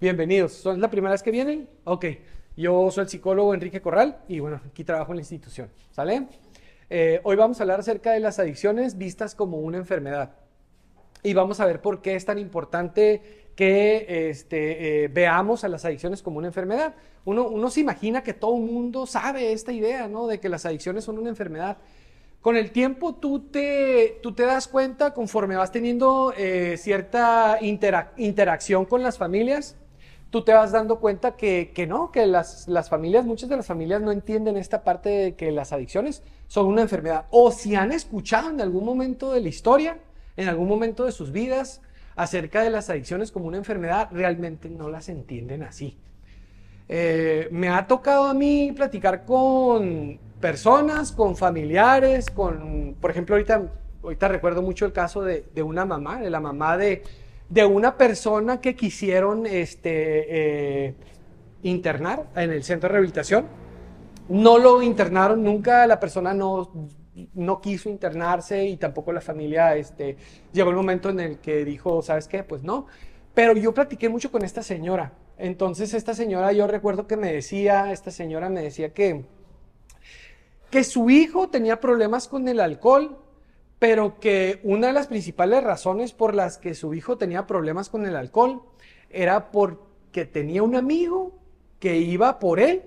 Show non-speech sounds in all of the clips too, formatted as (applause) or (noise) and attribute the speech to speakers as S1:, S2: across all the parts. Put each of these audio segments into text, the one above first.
S1: Bienvenidos. ¿Son la primera vez que vienen? Ok. Yo soy el psicólogo Enrique Corral y bueno, aquí trabajo en la institución. ¿Sale? Eh, hoy vamos a hablar acerca de las adicciones vistas como una enfermedad. Y vamos a ver por qué es tan importante que este, eh, veamos a las adicciones como una enfermedad. Uno, uno se imagina que todo el mundo sabe esta idea, ¿no? De que las adicciones son una enfermedad. Con el tiempo tú te, tú te das cuenta, conforme vas teniendo eh, cierta interacción con las familias, tú te vas dando cuenta que, que no, que las, las, familias, muchas de las familias no entienden esta parte de que las adicciones son una enfermedad. O si han escuchado en algún momento de la historia, en algún momento de sus vidas, acerca de las adicciones como una enfermedad, realmente no las entienden así. Eh, me ha tocado a mí platicar con personas, con familiares, con, por ejemplo, ahorita, ahorita recuerdo mucho el caso de, una mamá, de la mamá de, de una persona que quisieron este, eh, internar en el centro de rehabilitación. No lo internaron nunca, la persona no, no quiso internarse y tampoco la familia este, llegó el momento en el que dijo, ¿sabes qué? Pues no. Pero yo platiqué mucho con esta señora. Entonces esta señora, yo recuerdo que me decía, esta señora me decía que, que su hijo tenía problemas con el alcohol, pero que una de las principales razones por las que su hijo tenía problemas con el alcohol era porque tenía un amigo que iba por él,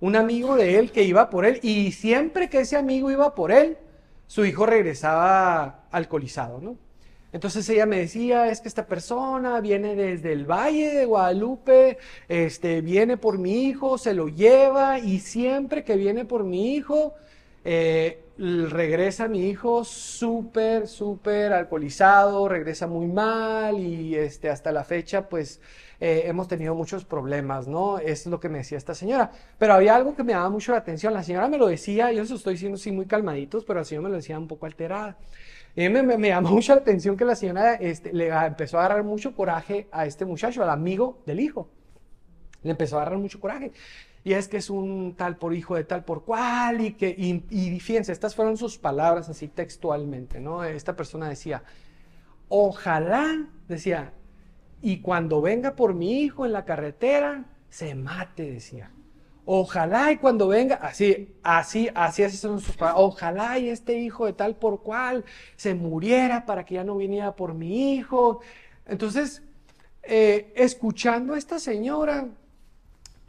S1: un amigo de él que iba por él, y siempre que ese amigo iba por él, su hijo regresaba alcoholizado, ¿no? Entonces ella me decía, es que esta persona viene desde el Valle de Guadalupe, este, viene por mi hijo, se lo lleva y siempre que viene por mi hijo, eh, regresa mi hijo súper, súper alcoholizado, regresa muy mal y este, hasta la fecha pues eh, hemos tenido muchos problemas, ¿no? Es lo que me decía esta señora. Pero había algo que me daba mucho la atención. La señora me lo decía, yo se estoy diciendo así muy calmaditos, pero la señora me lo decía un poco alterada. Y me, me, llamó (laughs) mucho la atención que la señora este, le empezó a agarrar mucho coraje a este muchacho, al amigo del hijo. Le empezó a agarrar mucho coraje. Y es que es un tal por hijo de tal por cual. Y que, y, fíjense, estas fueron sus palabras así textualmente, ¿no? Esta persona decía, ojalá, decía, y cuando venga por mi hijo en la carretera, se mate, decía. Ojalá y cuando venga, así, así, así, así son sus palabras. Ojalá y este hijo de tal por cual se muriera para que ya no viniera por mi hijo. Entonces, eh, escuchando a esta señora,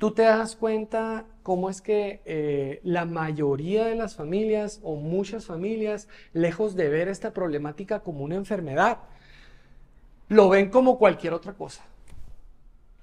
S1: tú te das cuenta cómo es que eh, la mayoría de las familias o muchas familias, lejos de ver esta problemática como una enfermedad, lo ven como cualquier otra cosa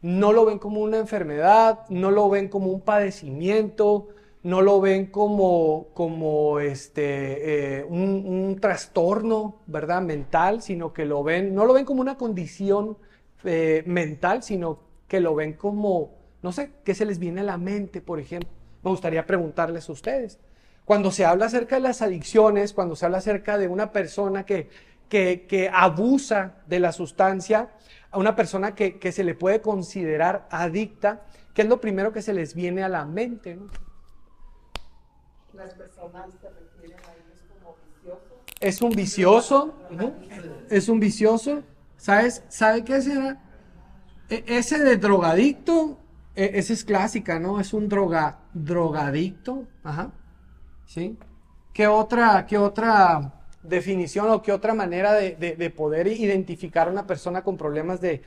S1: no lo ven como una enfermedad, no lo ven como un padecimiento, no lo ven como, como este, eh, un, trastorno, ¿verdad? Mental, sino que lo ven, no lo ven como una condición eh, mental, sino que lo ven como, no sé, ¿qué se les viene a la mente, por ejemplo? Me gustaría preguntarles a ustedes. Cuando se habla acerca de las adicciones, cuando se habla acerca de una persona que, que, que abusa de la sustancia, a una persona que, se le puede considerar adicta, ¿qué es lo primero que se les viene a la mente?
S2: Las personas se refieren a ellos como viciosos.
S1: Es un vicioso, es un vicioso. ¿Sabes? ¿Sabe qué es e, ese de drogadicto? E, esa es clásica, ¿no? Es un droga, drogadicto. Ajá. ¿Sí? ¿Qué otra, qué otra definición o qué otra manera de, poder identificar a una persona con problemas de,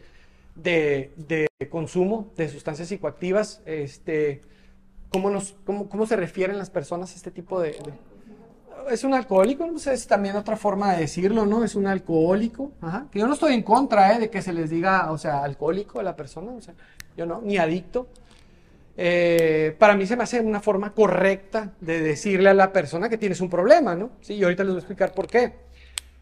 S1: consumo de sustancias psicoactivas, este, ¿cómo, nos, cómo, se refieren las personas a este tipo de... es un alcohólico, sé, es también otra forma de decirlo, ¿no? Es un alcohólico, Ajá. que yo no estoy en contra ¿eh? de que se les diga, o sea, alcohólico a la persona, o sea, no, ni adicto, eh, para mí se me hace una forma correcta de decirle a la persona que tienes un problema, ¿no? Y ahorita les voy a explicar por qué.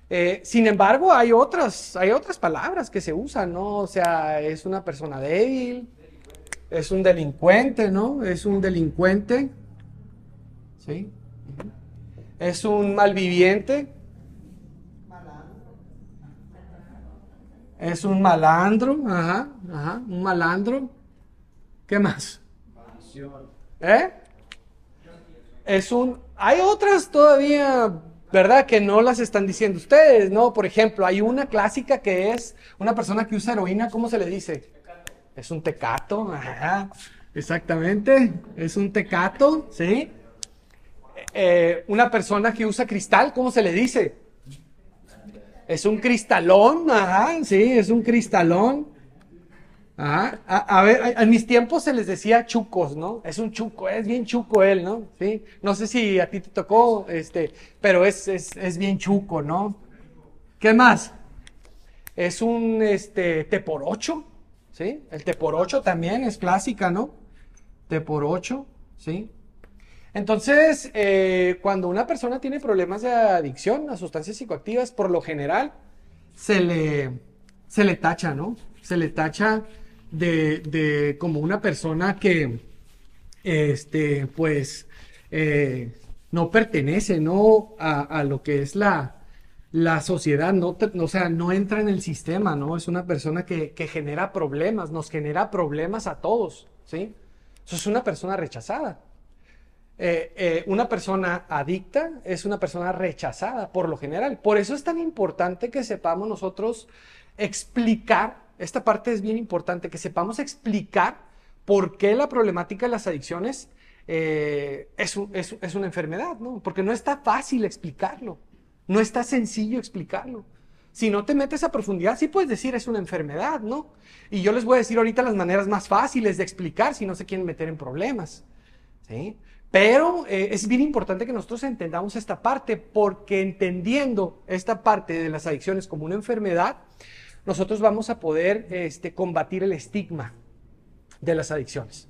S1: Eh, sin embargo, hay otras, hay otras palabras que se usan, ¿no? O sea, es una persona débil, es un delincuente, ¿no? Es un delincuente, ¿sí? Es un malviviente. Es un malandro, ajá, ajá, un malandro. ¿Qué más? ¿Eh? Es un... Hay otras todavía, ¿verdad? Que no las están diciendo ustedes, ¿no? Por ejemplo, hay una clásica que es una persona que usa heroína, ¿cómo se le dice? Es un tecato, ajá, exactamente, es un tecato, ¿sí? Eh, una persona que usa cristal, ¿cómo se le dice? Es un cristalón, ajá, sí, es un cristalón. Ajá. A, ver, en mis tiempos se les decía chucos, ¿no? Es un chuco, es bien chuco él, ¿no? Sí. No sé si a ti te tocó, este, pero es, es, es bien chuco, ¿no? ¿Qué más? Es un, este, 8, ¿sí? El T por 8 también es clásica, ¿no? T por 8, ¿sí? Entonces, eh, cuando una persona tiene problemas de adicción a sustancias psicoactivas, por lo general, se le, se le tacha, ¿no? Se le tacha de, de como una persona que, este, pues, eh, no pertenece, ¿no? A, a, lo que es la, la sociedad, no, o sea, no entra en el sistema, ¿no? Es una persona que, que genera problemas, nos genera problemas a todos, ¿sí? Eso es una persona rechazada. Eh, eh, una persona adicta es una persona rechazada por lo general. Por eso es tan importante que sepamos nosotros explicar, esta parte es bien importante, que sepamos explicar por qué la problemática de las adicciones eh, es, es, una enfermedad, ¿no? Porque no está fácil explicarlo, no está sencillo explicarlo. Si no te metes a profundidad, sí puedes decir es una enfermedad, ¿no? Y yo les voy a decir ahorita las maneras más fáciles de explicar si no se quieren meter en problemas, ¿sí? Pero eh, es bien importante que nosotros entendamos esta parte porque entendiendo esta parte de las adicciones como una enfermedad, nosotros vamos a poder este, combatir el estigma de las adicciones.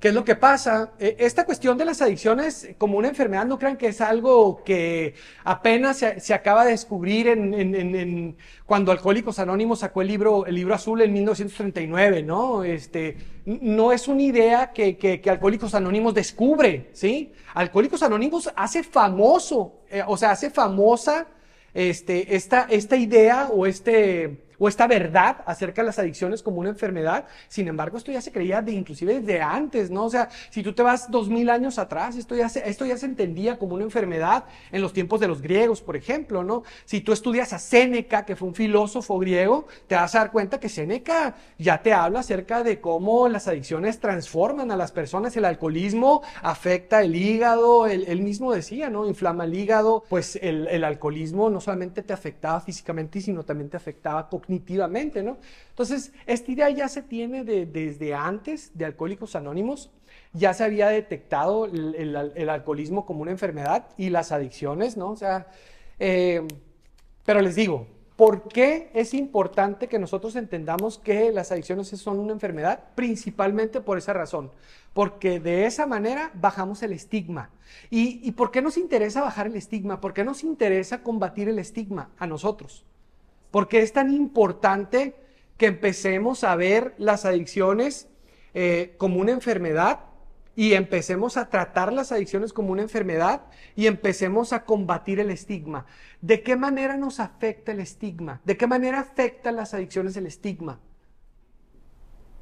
S1: ¿Qué es lo que pasa? Eh, esta cuestión de las adicciones como una enfermedad, no crean que es algo que apenas se, se acaba de descubrir en, en, en, cuando Alcohólicos Anónimos sacó el libro, el libro azul en 1939, ¿no? Este, no es una idea que, que, que Alcohólicos Anónimos descubre, ¿sí? Alcohólicos Anónimos hace famoso, eh, o sea, hace famosa este, esta, esta idea o este o esta verdad acerca de las adicciones como una enfermedad. Sin embargo, esto ya se creía de inclusive desde antes, ¿no? O sea, si tú te vas dos mil años atrás, esto ya, se, esto ya se entendía como una enfermedad en los tiempos de los griegos, por ejemplo, ¿no? Si tú estudias a Séneca, que fue un filósofo griego, te vas a dar cuenta que Séneca ya te habla acerca de cómo las adicciones transforman a las personas, el alcoholismo afecta el hígado, él, mismo decía, ¿no? Inflama el hígado, pues el, el alcoholismo no solamente te afectaba físicamente, sino también te afectaba cognitivamente, ¿no? Entonces, esta idea ya se tiene de, desde antes de Alcohólicos Anónimos, ya se había detectado el, alcoholismo como una enfermedad y las adicciones, ¿no? O sea, eh, pero les digo, ¿por qué es importante que nosotros entendamos que las adicciones son una enfermedad? Principalmente por esa razón, porque de esa manera bajamos el estigma. ¿Y, y por qué nos interesa bajar el estigma? ¿Por qué nos interesa combatir el estigma a nosotros? Porque es tan importante que empecemos a ver las adicciones eh, como una enfermedad y empecemos a tratar las adicciones como una enfermedad y empecemos a combatir el estigma. ¿De qué manera nos afecta el estigma? ¿De qué manera afecta las adicciones el estigma?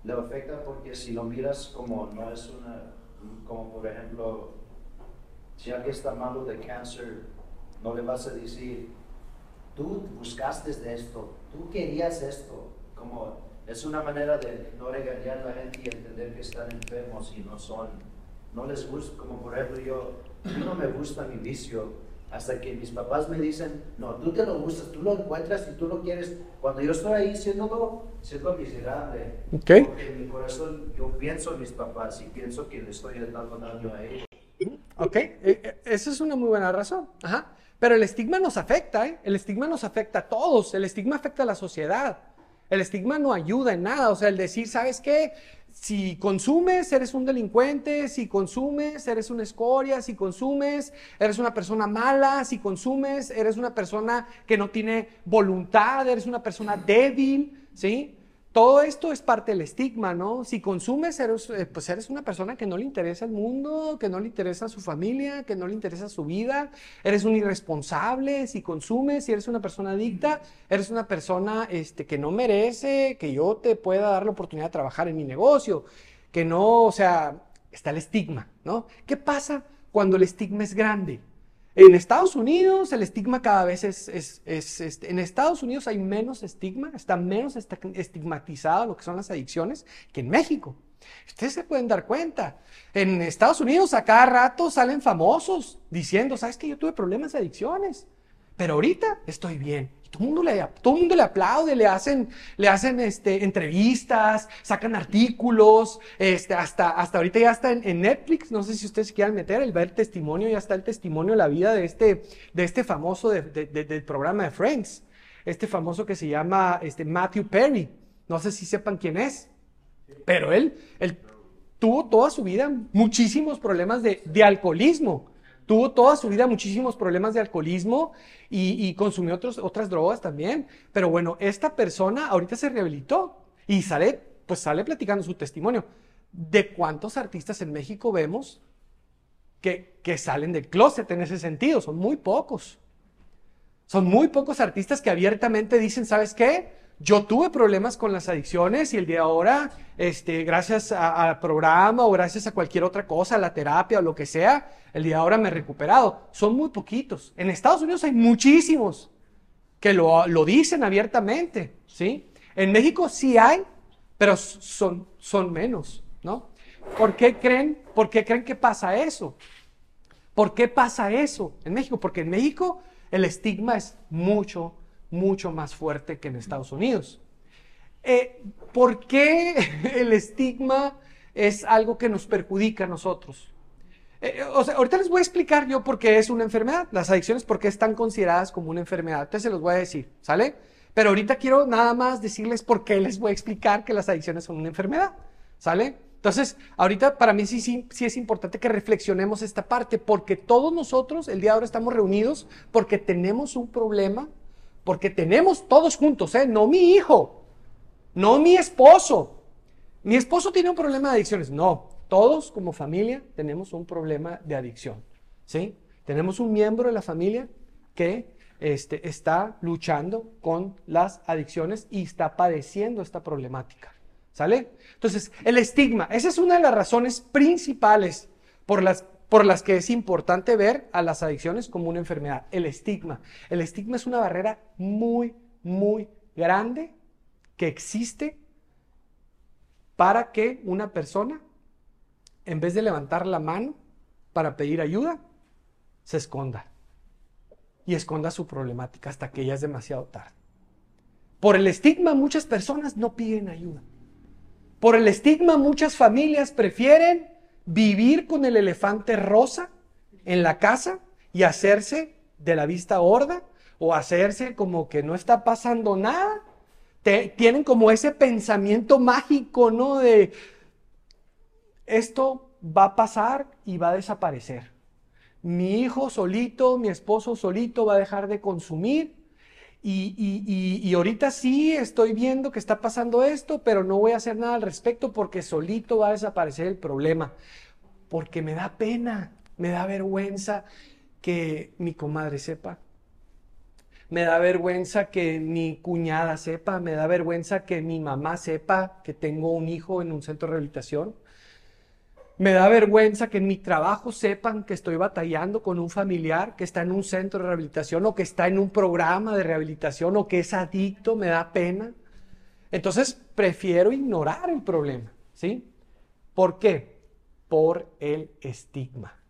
S3: Le afecta porque si lo miras como no es una, como por ejemplo, si alguien está malo de cáncer, no le vas a decir, tú buscaste esto, tú querías esto, como es una manera de no regañar a la gente y entender que están enfermos y no son, no les gusta, como por ejemplo yo, no me gusta mi vicio, hasta que mis papás me dicen, no, tú te lo gustas, tú lo encuentras y tú lo quieres, cuando yo estoy ahí siendo, siendo miserable,
S1: okay.
S3: porque en mi corazón yo pienso en mis papás y pienso que le estoy dando daño a ellos.
S1: Ok, esa es una muy buena razón. Ajá. Pero el estigma nos afecta, ¿eh? El estigma nos afecta a todos, el estigma afecta a la sociedad. El estigma no ayuda en nada, o sea, el decir, ¿sabes qué? Si consumes, eres un delincuente, si consumes, eres una escoria, si consumes, eres una persona mala, si consumes, eres una persona que no tiene voluntad, eres una persona débil, ¿sí? Todo esto es parte del estigma, ¿no? Si consumes, eres, pues eres una persona que no le interesa el mundo, que no le interesa su familia, que no le interesa su vida, eres un irresponsable, si consumes, si eres una persona adicta, eres una persona este, que no merece que yo te pueda dar la oportunidad de trabajar en mi negocio, que no, o sea, está el estigma, ¿no? ¿Qué pasa cuando el estigma es grande? En Estados Unidos el estigma cada vez es, en Estados Unidos hay menos estigma, está menos estigmatizado lo que son las adicciones que en México. Ustedes se pueden dar cuenta. En Estados Unidos a cada rato salen famosos diciendo, ¿sabes que yo tuve problemas de adicciones? Pero ahorita estoy bien. Todo el mundo le, todo el mundo le aplaude, le hacen, le hacen este, entrevistas, sacan artículos, este, hasta, hasta ahorita ya está en, en Netflix, no sé si ustedes quieran meter, el ver testimonio, ya está el testimonio la vida de este, de este famoso de- de- de- del programa de Friends, este famoso que se llama este, Matthew Perry, no sé si sepan quién es, pero él, él tuvo toda su vida muchísimos problemas de, de alcoholismo. Tuvo toda su vida muchísimos problemas de alcoholismo y, consumió otras drogas también. Pero bueno, esta persona ahorita se rehabilitó y sale, pues sale platicando su testimonio. ¿De cuántos artistas en México vemos que, que salen del closet en ese sentido? Son muy pocos. Son muy pocos artistas que abiertamente dicen, ¿sabes qué? Yo tuve problemas con las adicciones y el día de ahora, este, gracias al programa o gracias a cualquier otra cosa, a la terapia o lo que sea, el día de ahora me he recuperado. Son muy poquitos. En Estados Unidos hay muchísimos que lo, lo dicen abiertamente, ¿sí? En México sí hay, pero son, son menos, ¿no? ¿Por qué creen, por qué creen que pasa eso? ¿Por qué pasa eso en México? Porque en México el estigma es mucho, mucho más fuerte que en Estados Unidos. Eh, ¿Por qué (laughs) el estigma es algo que nos perjudica a nosotros? Eh, o sea, ahorita les voy a explicar yo por qué es una enfermedad, las adicciones, por qué están consideradas como una enfermedad. Entonces se los voy a decir, ¿sale? Pero ahorita quiero nada más decirles por qué les voy a explicar que las adicciones son una enfermedad, ¿sale? Entonces, ahorita para mí sí, sí, sí es importante que reflexionemos esta parte, porque todos nosotros el día de ahora estamos reunidos porque tenemos un problema, porque tenemos todos juntos, ¿eh? No mi hijo, no mi esposo. Mi esposo tiene un problema de adicciones. No, todos como familia tenemos un problema de adicción. ¿Sí? Tenemos un miembro de la familia que este, está luchando con las adicciones y está padeciendo esta problemática. ¿Sale? Entonces, el estigma, esa es una de las razones principales por las, por las que es importante ver a las adicciones como una enfermedad. El estigma. El estigma es una barrera muy, muy grande que existe para que una persona, en vez de levantar la mano para pedir ayuda, se esconda y esconda su problemática hasta que ya es demasiado tarde. Por el estigma muchas personas no piden ayuda. Por el estigma muchas familias prefieren vivir con el elefante rosa en la casa y hacerse de la vista gorda o hacerse como que no está pasando nada. Te- tienen como ese pensamiento mágico, ¿no? De esto va a pasar y va a desaparecer. Mi hijo solito, mi esposo solito va a dejar de consumir y, y- y- y ahorita sí estoy viendo que está pasando esto, pero no voy a hacer nada al respecto porque solito va a desaparecer el problema. Porque me da pena, me da vergüenza que mi comadre sepa. Me da vergüenza que mi cuñada sepa, me da vergüenza que mi mamá sepa que tengo un hijo en un centro de rehabilitación. Me da vergüenza que en mi trabajo sepan que estoy batallando con un familiar que está en un centro de rehabilitación o que está en un programa de rehabilitación o que es adicto, me da pena. Entonces prefiero ignorar el problema, ¿sí? ¿Por qué? Por el estigma.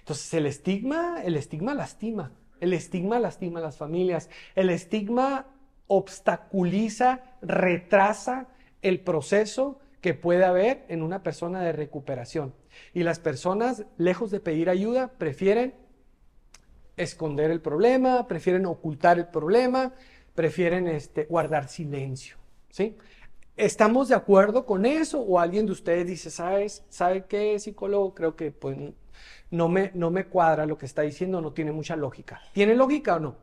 S1: Entonces el estigma, el estigma lastima. El estigma lastima a las familias. El estigma obstaculiza, retrasa el proceso que puede haber en una persona de recuperación. Y las personas, lejos de pedir ayuda, prefieren esconder el problema, prefieren ocultar el problema, prefieren este, guardar silencio. ¿sí? ¿Estamos de acuerdo con eso? ¿O alguien de ustedes dice, ¿sabes? ¿sabe qué, psicólogo? Creo que pues, no, me, no me cuadra lo que está diciendo, no tiene mucha lógica. ¿Tiene lógica o no?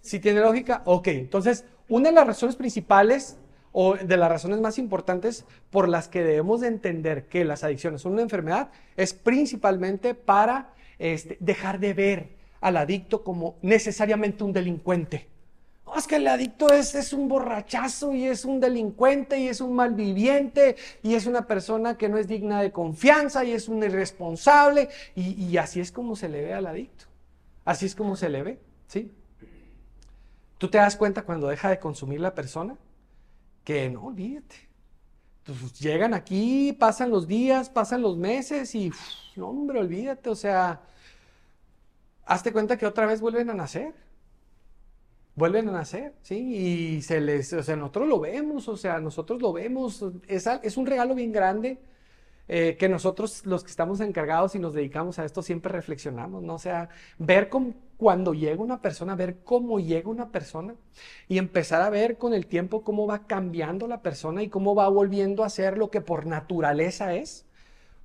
S1: Si tiene lógica, ok. Entonces, una de las razones principales o de las razones más importantes por las que debemos de entender que las adicciones son una enfermedad es principalmente para este, dejar de ver al adicto como necesariamente un delincuente. Es que el adicto es, es un borrachazo y es un delincuente y es un malviviente y es una persona que no es digna de confianza y es un irresponsable y, y así es como se le ve al adicto. Así es como se le ve, ¿sí? Tú te das cuenta cuando deja de consumir la persona que no, olvídate. Pues llegan aquí, pasan los días, pasan los meses y, no, hombre, olvídate, o sea, hazte cuenta que otra vez vuelven a nacer. Vuelven a nacer, ¿sí? Y se les, o sea, nosotros lo vemos, o sea, nosotros lo vemos, es, es un regalo bien grande eh, que nosotros los que estamos encargados y nos dedicamos a esto siempre reflexionamos, ¿no? O sea, ver cómo, cuando llega una persona, ver cómo llega una persona y empezar a ver con el tiempo cómo va cambiando la persona y cómo va volviendo a ser lo que por naturaleza es.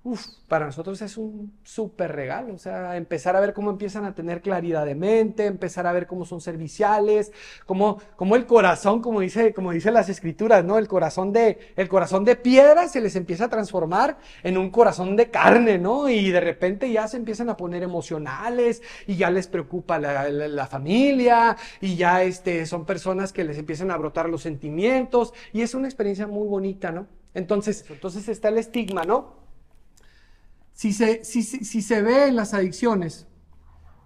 S1: Uf, para nosotros es un súper regalo, o sea, empezar a ver cómo empiezan a tener claridad de mente, empezar a ver cómo son serviciales, cómo, cómo el corazón, como dice, como dice las escrituras, ¿no? El corazón de, el corazón de piedra se les empieza a transformar en un corazón de carne, ¿no? Y de repente ya se empiezan a poner emocionales y ya les preocupa la, la- la familia y ya este, son personas que les empiezan a brotar los sentimientos y es una experiencia muy bonita, ¿no? Entonces, entonces está el estigma, ¿no? Si se, si, si- se ve en las adicciones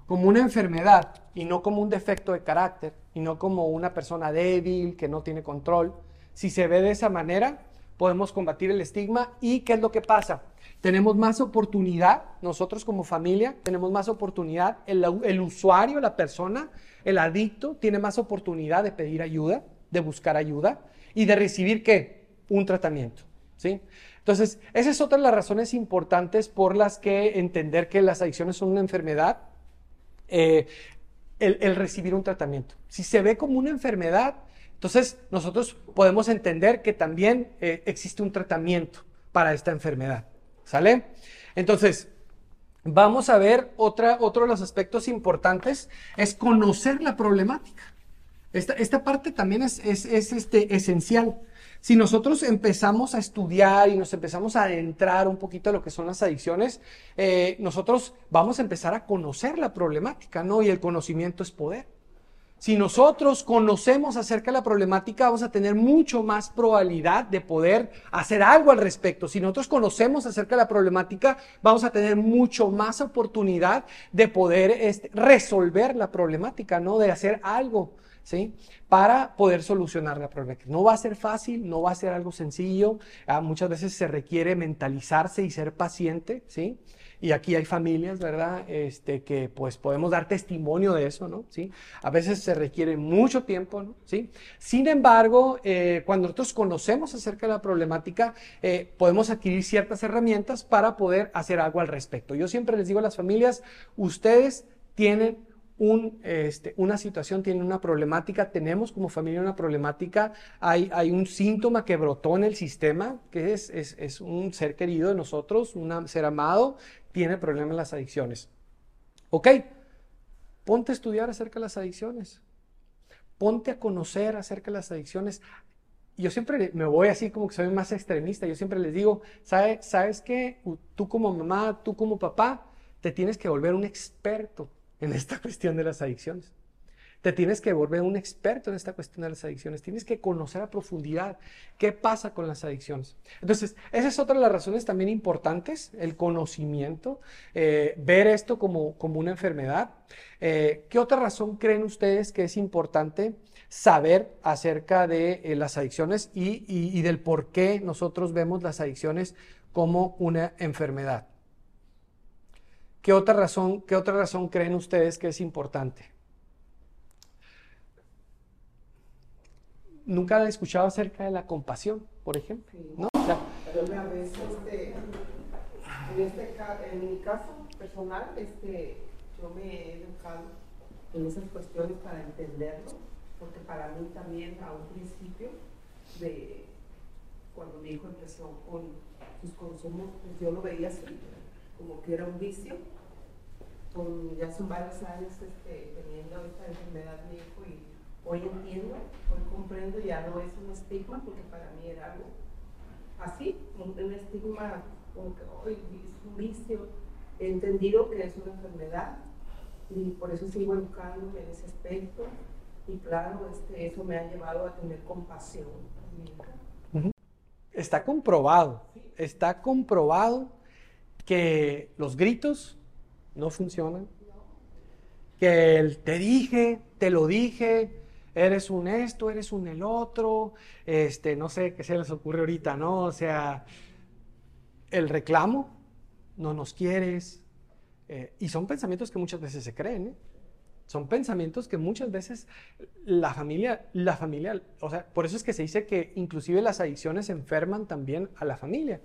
S1: como una enfermedad y no como un defecto de carácter y no como una persona débil que no tiene control, si se ve de esa manera, podemos combatir el estigma y ¿qué es lo que pasa? Tenemos más oportunidad, nosotros como familia tenemos más oportunidad, el, el usuario, la persona, el adicto tiene más oportunidad de pedir ayuda, de buscar ayuda y de recibir qué? Un tratamiento, ¿sí? Entonces, esa es otra de las razones importantes por las que entender que las adicciones son una enfermedad, eh, el, recibir un tratamiento. Si se ve como una enfermedad, entonces nosotros podemos entender que también eh, existe un tratamiento para esta enfermedad. ¿Sale? Entonces, vamos a ver otra, otro de los aspectos importantes, es conocer la problemática. Esta, esta parte también es, es, es, este, esencial. Si nosotros empezamos a estudiar y nos empezamos a adentrar un poquito a lo que son las adicciones, eh, nosotros vamos a empezar a conocer la problemática, ¿no? Y el conocimiento es poder. Si nosotros conocemos acerca de la problemática, vamos a tener mucho más probabilidad de poder hacer algo al respecto. Si nosotros conocemos acerca de la problemática, vamos a tener mucho más oportunidad de poder este, resolver la problemática, ¿no? De hacer algo. ¿Sí? Para poder solucionar la problemática. No va a ser fácil, no va a ser algo sencillo. Ah, muchas veces se requiere mentalizarse y ser paciente, ¿sí? Y aquí hay familias, ¿verdad? Este, que pues podemos dar testimonio de eso, ¿no? ¿Sí? A veces se requiere mucho tiempo, ¿no? ¿Sí? Sin embargo, eh, cuando nosotros conocemos acerca de la problemática, eh, podemos adquirir ciertas herramientas para poder hacer algo al respecto. Yo siempre les digo a las familias, ustedes tienen este, una situación, tiene una problemática, tenemos como familia una problemática, hay, hay un síntoma que brotó en el sistema, que es, es, un ser querido de nosotros, un ser amado, tiene problemas en las adicciones. Ok, ponte a estudiar acerca de las adicciones, ponte a conocer acerca de las adicciones. Yo siempre me voy así como que soy más extremista, yo siempre les digo, ¿sabe, ¿sabes qué? Tú como mamá, tú como papá, te tienes que volver un experto en esta cuestión de las adicciones. Te tienes que volver un experto en esta cuestión de las adicciones. Tienes que conocer a profundidad qué pasa con las adicciones. Entonces, esa es otra de las razones también importantes, el conocimiento, eh, ver esto como, como una enfermedad. Eh, ¿Qué otra razón creen ustedes que es importante saber acerca de eh, las adicciones y, y, y del por qué nosotros vemos las adicciones como una enfermedad? ¿Qué otra razón, qué otra razón creen ustedes que es importante? Nunca han escuchado acerca de la compasión, por ejemplo, ¿no? O sea,
S2: Pero una vez, este, en, este, en mi caso personal, este, yo me he educado en esas cuestiones para entenderlo, porque para mí también a un principio de cuando mi hijo empezó con sus consumos, pues yo lo veía así, como que era un vicio. Con, ya son varios años este, teniendo esta enfermedad mi hijo y hoy entiendo, hoy comprendo, ya no es un estigma, porque para mí era algo así, un, un estigma como que hoy es un vicio. He entendido que es una enfermedad y por eso sigo educándome en ese aspecto. Y claro, este, eso me ha llevado a tener compasión
S1: está comprobado, está comprobado que los gritos no funcionan, que el te dije, te lo dije, eres un esto, eres un el otro, este, no sé qué se les ocurre ahorita, ¿no? O sea, el reclamo, no nos quieres, eh, y son pensamientos que muchas veces se creen, ¿eh? Son pensamientos que muchas veces la familia, la familia, o sea, por eso es que se dice que inclusive las adicciones enferman también a la familia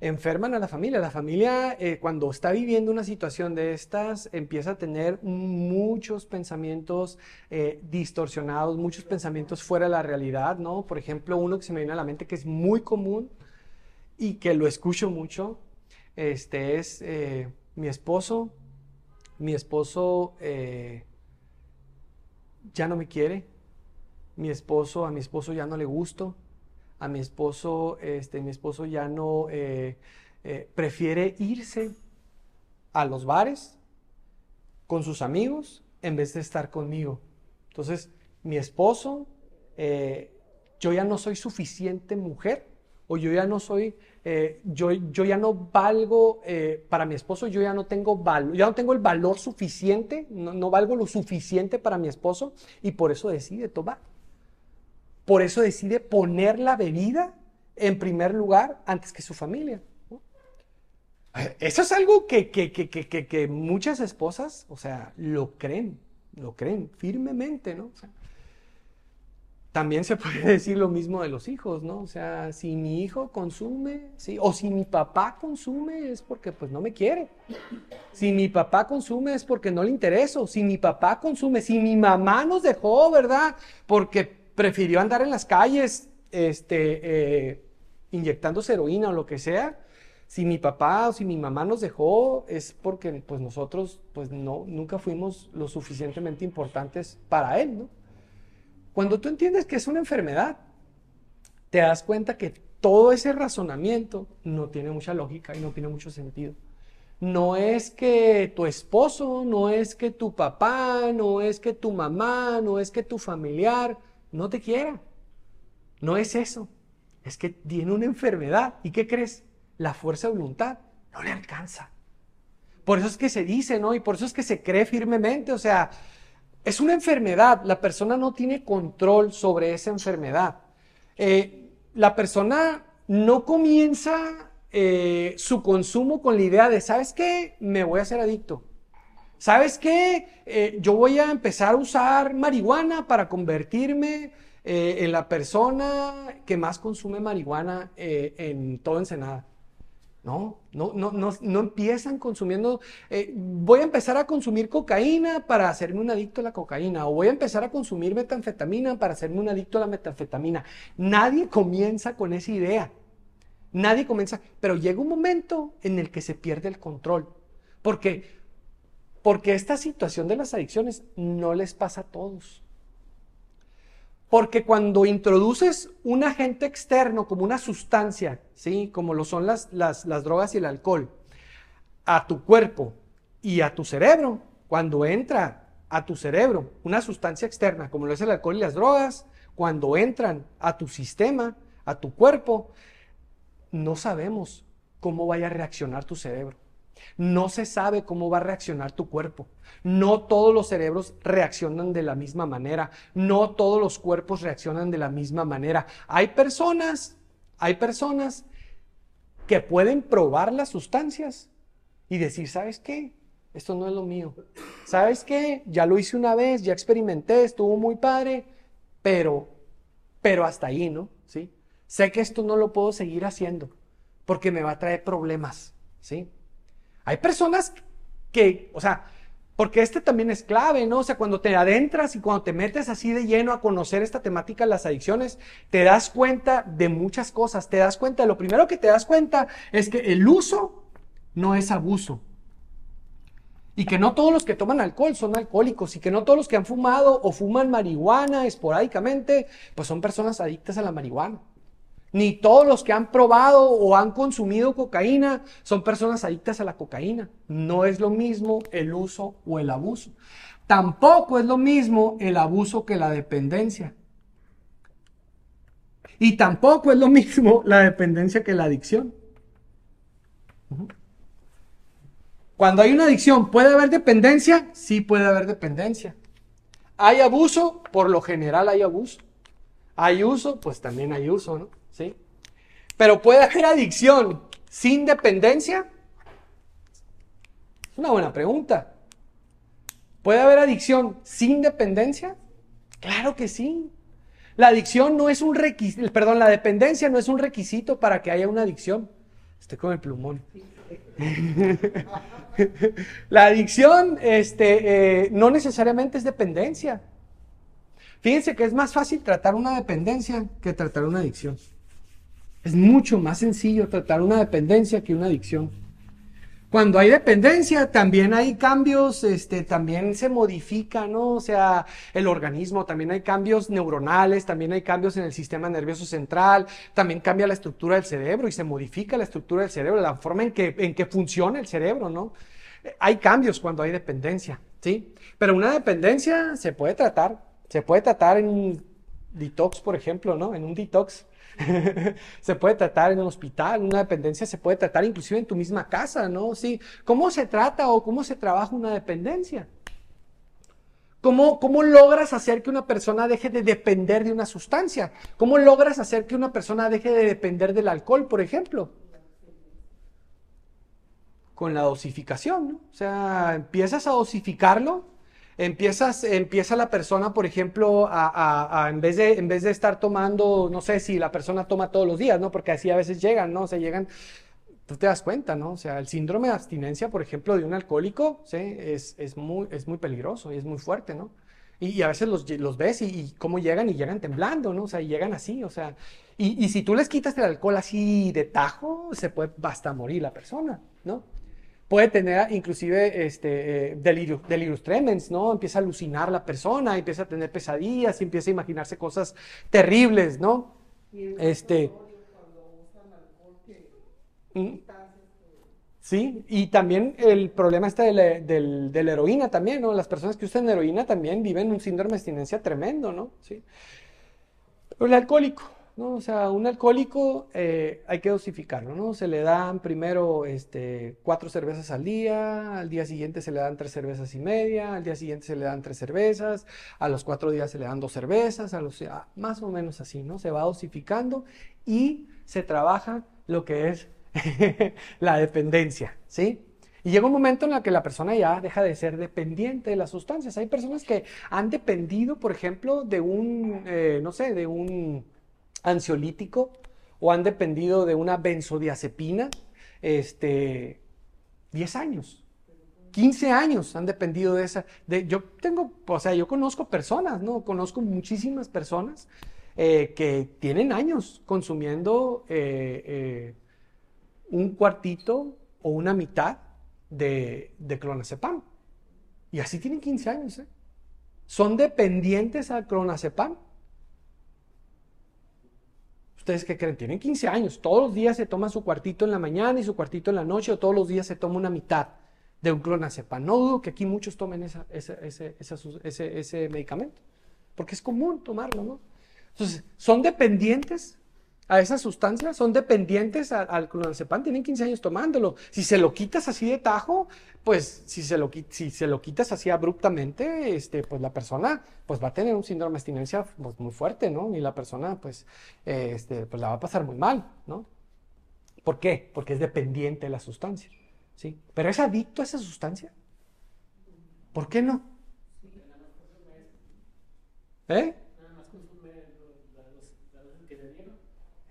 S1: enferman a la familia. La familia eh, cuando está viviendo una situación de estas empieza a tener muchos pensamientos eh, distorsionados, muchos pensamientos fuera de la realidad, ¿no? Por ejemplo, uno que se me viene a la mente que es muy común y que lo escucho mucho, este es eh, mi esposo, mi esposo ya no me quiere, mi esposo, a mi esposo ya no le gusto, a mi esposo, este, mi esposo ya no eh, eh, prefiere irse a los bares con sus amigos en vez de estar conmigo. Entonces, mi esposo, eh, yo ya no soy suficiente mujer o yo ya no soy, yo, yo, ya no valgo para mi esposo, yo ya no tengo valor, ya no tengo el valor suficiente, no, no valgo lo suficiente para mi esposo y por eso decide tomar. Por eso decide poner la bebida en primer lugar antes que su familia. Eso es algo que, que, muchas esposas, o sea, lo creen, lo creen firmemente, ¿no? también se puede (laughs) decir lo mismo de los hijos, ¿no? O sea, si mi hijo consume, ¿sí? o si mi papá consume es porque pues no me quiere. Si mi papá consume es porque no le intereso. Si mi papá consume, si mi mamá nos dejó, ¿verdad? Porque prefirió andar en las calles este, eh, inyectándose heroína o lo que sea. Si mi papá o si mi mamá nos dejó es porque pues nosotros pues no, nunca fuimos lo suficientemente importantes para él, ¿no? Cuando tú entiendes que es una enfermedad, te das cuenta que todo ese razonamiento no tiene mucha lógica y no tiene mucho sentido. No es que tu esposo, no es que tu papá, no es que tu mamá, no es que tu familiar, no te quiera. No es eso. Es que tiene una enfermedad. ¿Y qué crees? La fuerza de voluntad no le alcanza. Por eso es que se dice, ¿no? Y por eso es que se cree firmemente. O sea, es una enfermedad. La persona no tiene control sobre esa enfermedad. Eh, la persona no comienza eh, su consumo con la idea de, ¿sabes qué? Me voy a hacer adicto. ¿Sabes qué? Eh, yo voy a empezar a usar marihuana para convertirme eh, en la persona que más consume marihuana eh, en todo Ensenada. No, no, no, no, no empiezan consumiendo. voy a empezar a consumir cocaína para hacerme un adicto a la cocaína. O voy a empezar a consumir metanfetamina para hacerme un adicto a la metanfetamina. Nadie comienza con esa idea. Nadie comienza. Pero llega un momento en el que se pierde el control. Porque porque esta situación de las adicciones no les pasa a todos. Porque cuando introduces un agente externo como una sustancia, ¿sí? como lo son las, las, drogas y el alcohol, a tu cuerpo y a tu cerebro, cuando entra a tu cerebro una sustancia externa, como lo es el alcohol y las drogas, cuando entran a tu sistema, a tu cuerpo, no sabemos cómo vaya a reaccionar tu cerebro. No se sabe cómo va a reaccionar tu cuerpo. No todos los cerebros reaccionan de la misma manera. No todos los cuerpos reaccionan de la misma manera. Hay personas, hay personas que pueden probar las sustancias y decir, ¿sabes qué? Esto no es lo mío. ¿Sabes qué? Ya lo hice una vez, ya experimenté, estuvo muy padre, pero, pero hasta ahí, ¿no? ¿Sí? Sé que esto no lo puedo seguir haciendo porque me va a traer problemas, ¿sí? Hay personas que, o sea, porque este también es clave, ¿no? O sea, cuando te adentras y cuando te metes así de lleno a conocer esta temática de las adicciones, te das cuenta de muchas cosas. Te das cuenta, lo primero que te das cuenta es que el uso no es abuso. Y que no todos los que toman alcohol son alcohólicos y que no todos los que han fumado o fuman marihuana esporádicamente, pues son personas adictas a la marihuana. Ni todos los que han probado o han consumido cocaína son personas adictas a la cocaína. No es lo mismo el uso o el abuso. Tampoco es lo mismo el abuso que la dependencia. Y tampoco es lo mismo la dependencia que la adicción. Cuando hay una adicción, ¿puede haber dependencia? Sí puede haber dependencia. ¿Hay abuso? Por lo general hay abuso. ¿Hay uso? Pues también hay uso, ¿no? ¿Sí? Pero ¿puede haber adicción sin dependencia? Es una buena pregunta. ¿Puede haber adicción sin dependencia? Claro que sí. La adicción no es un requisito, perdón, la dependencia no es un requisito para que haya una adicción. Estoy con el plumón. (laughs) la adicción este, eh, no necesariamente es dependencia. Fíjense que es más fácil tratar una dependencia que tratar una adicción. Es mucho más sencillo tratar una dependencia que una adicción. Cuando hay dependencia, también hay cambios, este, también se modifica, ¿no? O sea, el organismo, también hay cambios neuronales, también hay cambios en el sistema nervioso central, también cambia la estructura del cerebro y se modifica la estructura del cerebro, la forma en que, en que funciona el cerebro, ¿no? Hay cambios cuando hay dependencia, ¿sí? Pero una dependencia se puede tratar, se puede tratar en un detox, por ejemplo, ¿no? En un detox (laughs) se puede tratar en un hospital, una dependencia se puede tratar inclusive en tu misma casa, ¿no? Sí. ¿Cómo se trata o cómo se trabaja una dependencia? ¿Cómo, ¿Cómo logras hacer que una persona deje de depender de una sustancia? ¿Cómo logras hacer que una persona deje de depender del alcohol, por ejemplo? Con la dosificación, ¿no? O sea, empiezas a dosificarlo empiezas, empieza la persona, por ejemplo, a, en, vez de, en vez de estar tomando, no sé si la persona toma todos los días, ¿no? Porque así a veces llegan, ¿no? O sea, llegan, tú te das cuenta, ¿no? O sea, el síndrome de abstinencia, por ejemplo, de un alcohólico, ¿sí? Es, es, muy, es muy peligroso y es muy fuerte, ¿no? Y, a veces los, los ves y, cómo llegan y llegan temblando, ¿no? O sea, llegan así, o sea, y, y si tú les quitas el alcohol así de tajo, se puede hasta morir la persona, ¿no? Puede tener inclusive este, eh, delirios tremens, ¿no? Empieza a alucinar la persona, empieza a tener pesadillas, empieza a imaginarse cosas terribles, ¿no? Este, mm. Sí, y también el problema está de la, heroína también, ¿no? Las personas que usan heroína también viven un síndrome de abstinencia tremendo, ¿no? Sí. Pero el alcohólico, ¿no? O sea, un alcohólico eh, hay que dosificarlo, ¿no? Se le dan primero este, cuatro cervezas al día, al día siguiente se le dan tres cervezas y media, al día siguiente se le dan tres cervezas, a los cuatro días se le dan dos cervezas, a los, más o menos así, ¿no? Se va dosificando y se trabaja lo que es (laughs) la dependencia, ¿sí? Y llega un momento en el que la persona ya deja de ser dependiente de las sustancias. Hay personas que han dependido, por ejemplo, de un, eh, no sé, de un ansiolítico o han dependido de una benzodiazepina, este, 10 años. 15 años han dependido de esa. De, yo tengo, o sea, yo conozco personas, ¿no? Conozco muchísimas personas eh, que tienen años consumiendo eh, eh, un cuartito o una mitad de, de clonazepam. Y así tienen 15 años, Son dependientes al clonazepam. ¿Ustedes qué creen? Tienen 15 años. Todos los días se toma su cuartito en la mañana y su cuartito en la noche, o todos los días se toma una mitad de un clonazepam. No dudo que aquí muchos tomen ese, ese medicamento, porque es común tomarlo, ¿no? Entonces, ¿son dependientes a esas sustancias? ¿Son dependientes al clonazepam? Tienen 15 años tomándolo. Si se lo quitas así de tajo, pues si se lo, si se lo quitas así abruptamente, este, pues la persona pues va a tener un síndrome de abstinencia pues, muy fuerte, ¿no? Y la persona pues, este, pues la va a pasar muy mal, ¿no? ¿Por qué? Porque es dependiente de la sustancia, ¿sí? Pero es adicto a esa sustancia. ¿Por qué no? ¿Eh?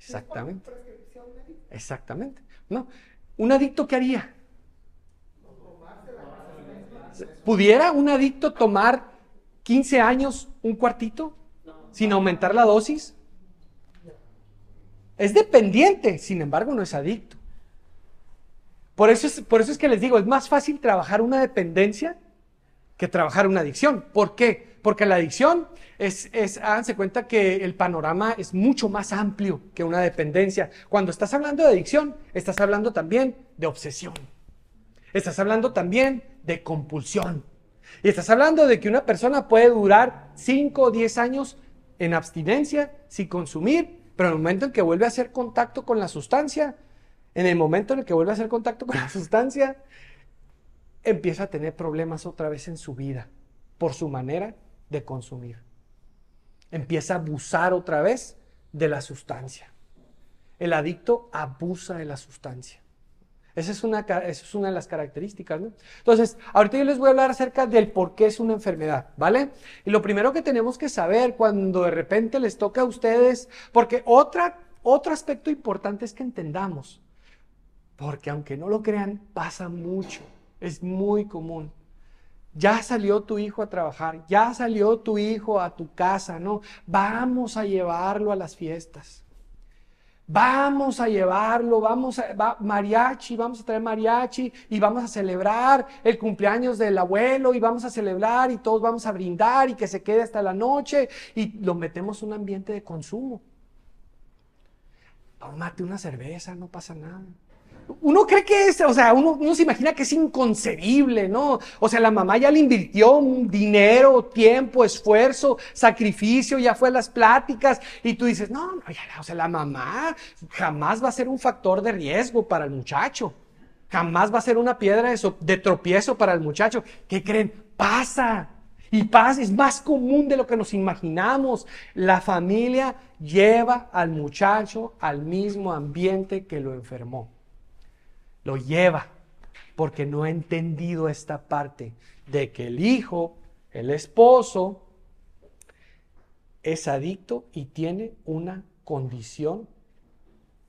S1: Exactamente. Exactamente. No. ¿Un adicto qué haría? ¿Pudiera un adicto tomar 15 años un cuartito sin aumentar la dosis? Es dependiente, sin embargo no es adicto. Por eso es, por eso es que les digo, es más fácil trabajar una dependencia que trabajar una adicción. ¿Por qué? Porque la adicción es, es, háganse cuenta que el panorama es mucho más amplio que una dependencia. Cuando estás hablando de adicción, estás hablando también de obsesión. Estás hablando también de compulsión. Y estás hablando de que una persona puede durar 5 o 10 años en abstinencia, sin consumir, pero en el momento en que vuelve a hacer contacto con la sustancia, en el momento en el que vuelve a hacer contacto con la sustancia, empieza a tener problemas otra vez en su vida por su manera de consumir. Empieza a abusar otra vez de la sustancia. El adicto abusa de la sustancia. Esa es una, esa es una de las características, ¿no? Entonces, ahorita yo les voy a hablar acerca del por qué es una enfermedad, ¿vale? Y lo primero que tenemos que saber cuando de repente les toca a ustedes, porque otra, otro aspecto importante es que entendamos, porque aunque no lo crean, pasa mucho, es muy común. Ya salió tu hijo a trabajar, ya salió tu hijo a tu casa, ¿no? Vamos a llevarlo a las fiestas. Vamos a llevarlo, vamos a mariachi, vamos a traer mariachi y vamos a celebrar el cumpleaños del abuelo y vamos a celebrar y todos vamos a brindar y que se quede hasta la noche y lo metemos en un ambiente de consumo. Tómate una cerveza, no pasa nada uno cree que es, o sea, uno, se imagina que es inconcebible, ¿no? O sea, la mamá ya le invirtió dinero, tiempo, esfuerzo, sacrificio, ya fue a las pláticas, y tú dices, no, no, ya, o sea, la mamá jamás va a ser un factor de riesgo para el muchacho. Jamás va a ser una piedra de, de tropiezo para el muchacho. ¿Qué creen? Pasa. Y pasa, es más común de lo que nos imaginamos. La familia lleva al muchacho al mismo ambiente que lo enfermó lo lleva porque no ha entendido esta parte de que el hijo, el esposo, es adicto y tiene una condición,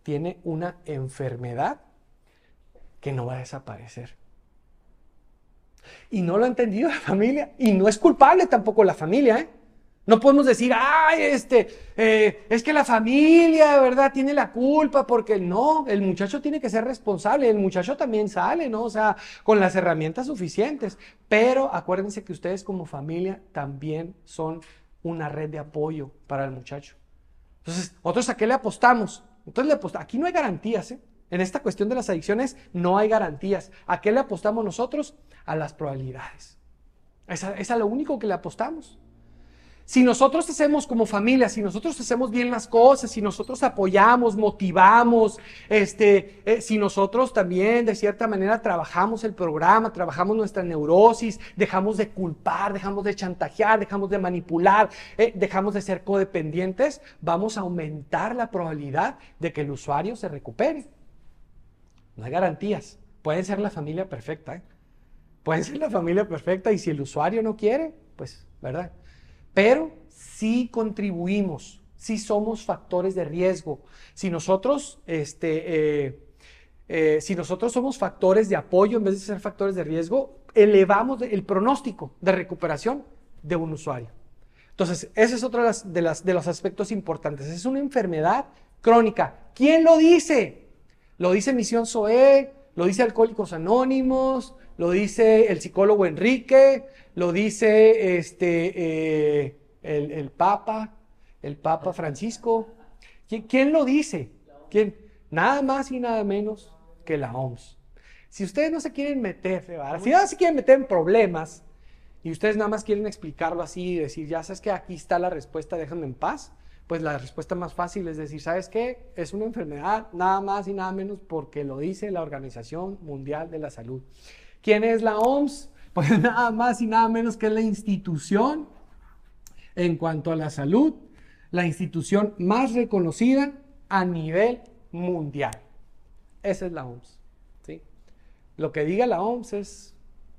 S1: tiene una enfermedad que no va a desaparecer. Y no lo ha entendido la familia y no es culpable tampoco la familia, ¿eh? No podemos decir, ay, este, eh, es que la familia, ¿verdad? Tiene la culpa, porque no, el muchacho tiene que ser responsable, el muchacho también sale, ¿no? O sea, con las herramientas suficientes. Pero acuérdense que ustedes como familia también son una red de apoyo para el muchacho. Entonces, ¿nosotros a qué le apostamos? Entonces, le apostamos. aquí no hay garantías, ¿eh? En esta cuestión de las adicciones no hay garantías. ¿A qué le apostamos nosotros? A las probabilidades. Esa es a lo único que le apostamos. Si nosotros hacemos como familia, si nosotros hacemos bien las cosas, si nosotros apoyamos, motivamos, este, eh, si nosotros también de cierta manera trabajamos el programa, trabajamos nuestra neurosis, dejamos de culpar, dejamos de chantajear, dejamos de manipular, eh, dejamos de ser codependientes, vamos a aumentar la probabilidad de que el usuario se recupere. No hay garantías. Puede ser la familia perfecta, ¿eh? puede ser la familia perfecta y si el usuario no quiere, pues, ¿verdad? Pero sí contribuimos, sí somos factores de riesgo. Si nosotros, este, eh, eh, si nosotros somos factores de apoyo en vez de ser factores de riesgo, elevamos el pronóstico de recuperación de un usuario. Entonces, ese es otro de, de los aspectos importantes. Es una enfermedad crónica. ¿Quién lo dice? Lo dice Misión SOE, lo dice Alcohólicos Anónimos, lo dice el psicólogo Enrique, lo dice este, eh, el, Papa, el Papa Francisco. ¿Quién, lo dice? ¿Quién? Nada más y nada menos que la OMS. Si ustedes no se quieren meter, si no se quieren meter en problemas y ustedes nada más quieren explicarlo así y decir, ya sabes que aquí está la respuesta, déjame en paz, pues la respuesta más fácil es decir, ¿sabes qué? Es una enfermedad nada más y nada menos porque lo dice la Organización Mundial de la Salud. ¿Quién es la OMS? (laughs) Pues nada más y nada menos que la institución en cuanto a la salud, la institución más reconocida a nivel mundial. Esa es la OMS. ¿sí? Lo que diga la OMS es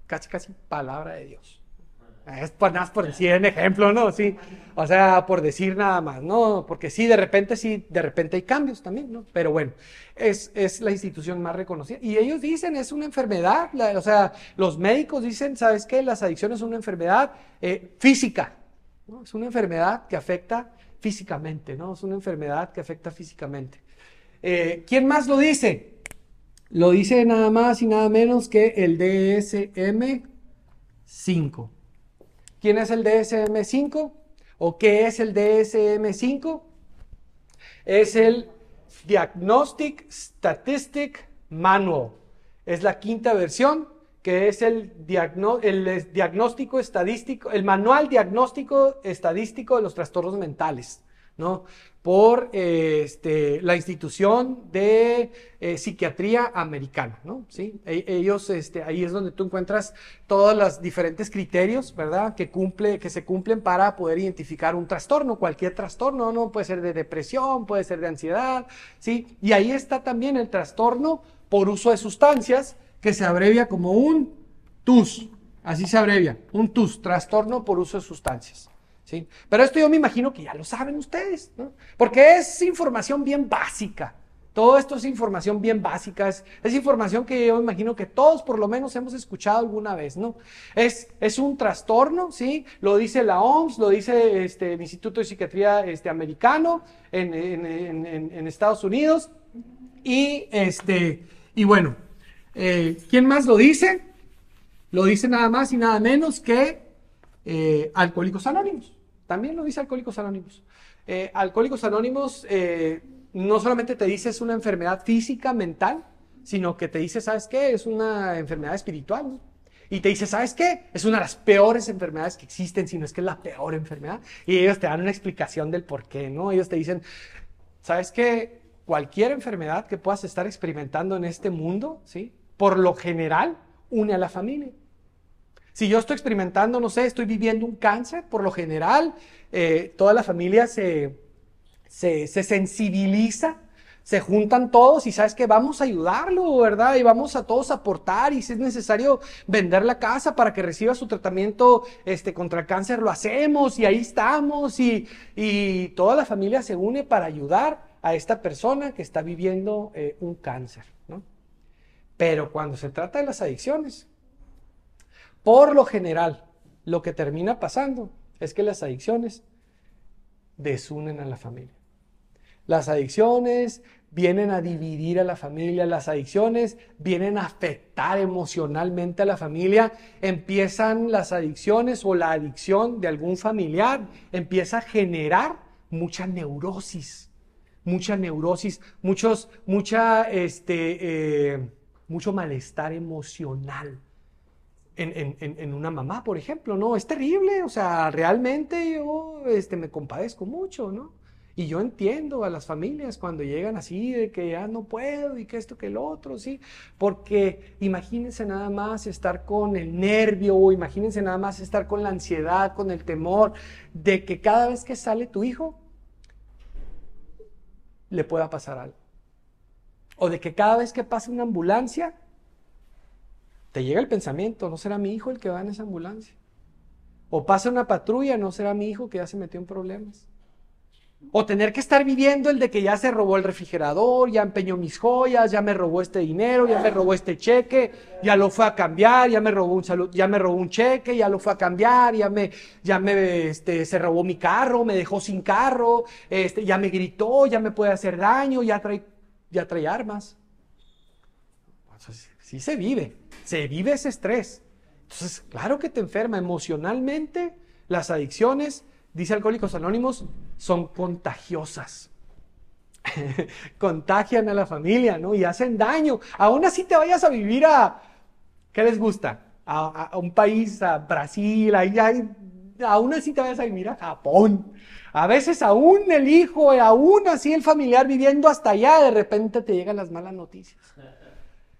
S1: casi, casi palabra de Dios. Es por, nada por decir un ejemplo, ¿no? Sí. O sea, por decir nada más, ¿no? Porque sí, de repente, sí, de repente hay cambios también, ¿no? Pero bueno, es, es la institución más reconocida. Y ellos dicen, es una enfermedad, o sea, los médicos dicen, ¿sabes qué? Las adicciones son una enfermedad eh, física, ¿no? Es una enfermedad que afecta físicamente, ¿no? Es una enfermedad que afecta físicamente. Eh, ¿Quién más lo dice? Lo dice nada más y nada menos que el DSM-5. ¿Quién es el DSM5? ¿O qué es el DSM5? Es el Diagnostic Statistic Manual. Es la quinta versión, que es el, diagnóstico estadístico, el manual diagnóstico estadístico de los trastornos mentales. ¿no? Por este, la institución de eh, psiquiatría americana, ¿no? ¿Sí? E- ellos, este, ahí es donde tú encuentras todos los diferentes criterios, ¿verdad? Que, cumple, que se cumplen para poder identificar un trastorno, cualquier trastorno, ¿no? Puede ser de depresión, puede ser de ansiedad, ¿sí? Y ahí está también el trastorno por uso de sustancias, que se abrevia como un TUS, así se abrevia, un TUS, trastorno por uso de sustancias. ¿Sí? Pero esto yo me imagino que ya lo saben ustedes, ¿no? Porque es información bien básica. Todo esto es información bien básica, es, información que yo imagino que todos por lo menos hemos escuchado alguna vez, ¿no? Es, es un trastorno, ¿sí? Lo dice la OMS, lo dice este, el Instituto de Psiquiatría este, americano en- en Estados Unidos. Y, este, y bueno, eh, ¿quién más lo dice? Lo dice nada más y nada menos que eh, Alcohólicos Anónimos. También lo dice Alcohólicos Anónimos. Eh, Alcohólicos Anónimos eh, no solamente te dice es una enfermedad física, mental, sino que te dice, ¿sabes qué? Es una enfermedad espiritual. Y te dice, ¿sabes qué? Es una de las peores enfermedades que existen, si no es que es la peor enfermedad. Y ellos te dan una explicación del por qué, ¿no? Ellos te dicen, ¿sabes qué? Cualquier enfermedad que puedas estar experimentando en este mundo, ¿sí? Por lo general, une a la familia. Si yo estoy experimentando, no sé, estoy viviendo un cáncer, por lo general, eh, toda la familia se, se, se sensibiliza, se juntan todos y sabes que vamos a ayudarlo, ¿verdad? Y vamos a todos aportar y si es necesario vender la casa para que reciba su tratamiento este, contra el cáncer, lo hacemos y ahí estamos y, y toda la familia se une para ayudar a esta persona que está viviendo eh, un cáncer, ¿no? Pero cuando se trata de las adicciones, por lo general, lo que termina pasando es que las adicciones desunen a la familia. Las adicciones vienen a dividir a la familia, las adicciones vienen a afectar emocionalmente a la familia, empiezan las adicciones o la adicción de algún familiar, empieza a generar mucha neurosis, mucha neurosis, muchos, mucha, este, eh, mucho malestar emocional en, una mamá, por ejemplo, ¿no? Es terrible, o sea, realmente yo este, me compadezco mucho, ¿no? Y yo entiendo a las familias cuando llegan así de que ya no puedo y que esto que el otro, ¿sí? Porque imagínense nada más estar con el nervio o imagínense nada más estar con la ansiedad, con el temor de que cada vez que sale tu hijo le pueda pasar algo. O de que cada vez que pase una ambulancia te llega el pensamiento, ¿no será mi hijo el que va en esa ambulancia? O pasa una patrulla, ¿no será mi hijo que ya se metió en problemas? O tener que estar viviendo el de que ya se robó el refrigerador, ya empeñó mis joyas, ya me robó este dinero, ya me robó este cheque, ya lo fue a cambiar, ya me robó un salud, ya me robó un cheque, ya lo fue a cambiar, ya me, ya me, este, se robó mi carro, me dejó sin carro, este, ya me gritó, ya me puede hacer daño, ya trae, ya trae armas. Sí se vive, se vive ese estrés. Entonces, claro que te enferma emocionalmente. Las adicciones, dice Alcohólicos Anónimos, son contagiosas. (laughs) Contagian a la familia, ¿no? Y hacen daño. Aún así te vayas a vivir a, ¿qué les gusta? A, un país, a Brasil, ahí hay- aún así te vayas a vivir a Japón. A veces aún el hijo, aún así el familiar viviendo hasta allá, de repente te llegan las malas noticias.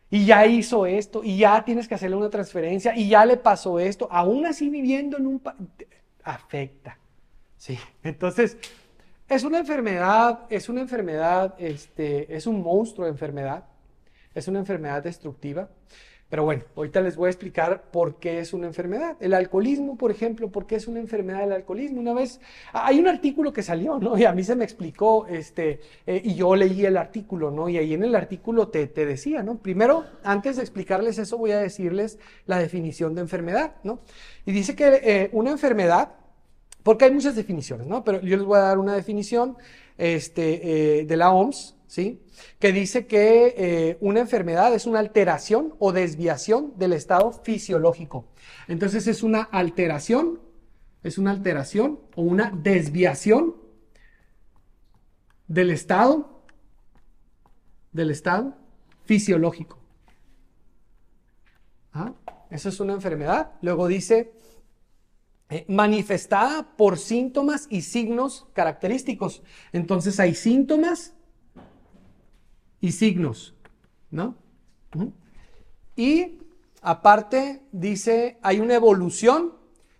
S1: Y ya hizo esto, y ya tienes que hacerle una transferencia, y ya le pasó esto, aún así viviendo en un país, afecta. Sí, entonces es una enfermedad, es una enfermedad, este, es un monstruo de enfermedad, es una enfermedad destructiva. Pero bueno, ahorita les voy a explicar por qué es una enfermedad. El alcoholismo, por ejemplo, ¿por qué es una enfermedad el alcoholismo? Una vez, hay un artículo que salió, ¿no? Y a mí se me explicó, este, eh, y yo leí el artículo, ¿no? Y ahí en el artículo te, te decía, ¿no? Primero, antes de explicarles eso, voy a decirles la definición de enfermedad, ¿no? Y dice que eh, una enfermedad, porque hay muchas definiciones, ¿no? Pero yo les voy a dar una definición este, eh, de la OMS, ¿sí? Que dice que eh, una enfermedad es una alteración o desviación del estado fisiológico. Entonces es una alteración, es una alteración o una desviación del estado, del estado fisiológico. ¿Ah? Eso es una enfermedad. Luego dice eh, manifestada por síntomas y signos característicos. Entonces hay síntomas y signos, ¿no? Y aparte dice, hay una evolución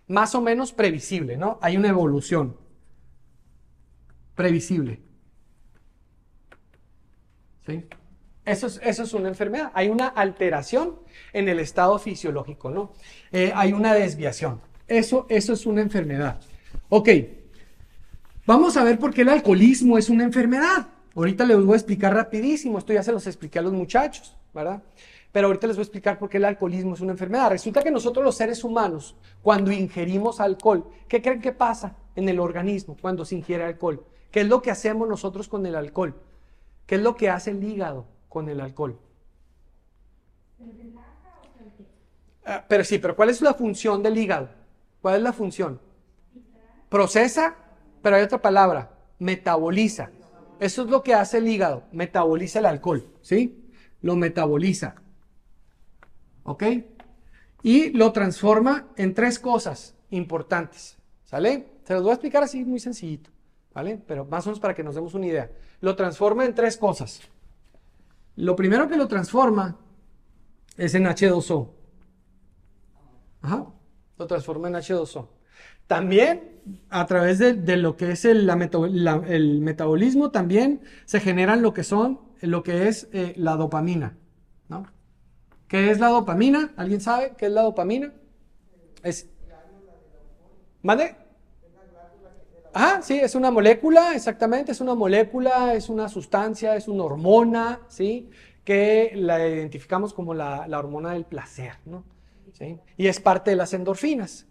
S1: más o menos previsible, ¿no? Hay una evolución previsible. ¿Sí? Eso es, eso es una enfermedad. Hay una alteración en el estado fisiológico, ¿no? Eh, hay una desviación. Eso, eso es una enfermedad. Ok, vamos a ver por qué el alcoholismo es una enfermedad. Ahorita les voy a explicar rapidísimo, esto ya se los expliqué a los muchachos, ¿verdad? Pero ahorita les voy a explicar por qué el alcoholismo es una enfermedad. Resulta que nosotros los seres humanos, cuando ingerimos alcohol, ¿qué creen que pasa en el organismo cuando se ingiere alcohol? ¿Qué es lo que hacemos nosotros con el alcohol? ¿Qué es lo que hace el hígado con el alcohol? Ah, pero sí, pero ¿cuál es la función del hígado? ¿Cuál es la función? Procesa, pero hay otra palabra, metaboliza. Eso es lo que hace el hígado, metaboliza el alcohol, ¿sí? Lo metaboliza. ¿Ok? Y lo transforma en tres cosas importantes, ¿sale? Se los voy a explicar así muy sencillito, ¿vale? Pero más o menos para que nos demos una idea. Lo transforma en tres cosas. Lo primero que lo transforma es en H2O. Ajá. Lo transforma en H2O. También a través de, lo que es el, el, metabolismo, también se generan lo que son, lo que es eh, la dopamina. ¿no? ¿Qué es la dopamina? ¿Alguien sabe qué es la dopamina? Es... ¿Mande? Ah, sí, es una molécula, exactamente, es una molécula, es una sustancia, es una hormona, ¿sí? Que la identificamos como la, la hormona del placer, ¿no? Y es parte de las endorfinas.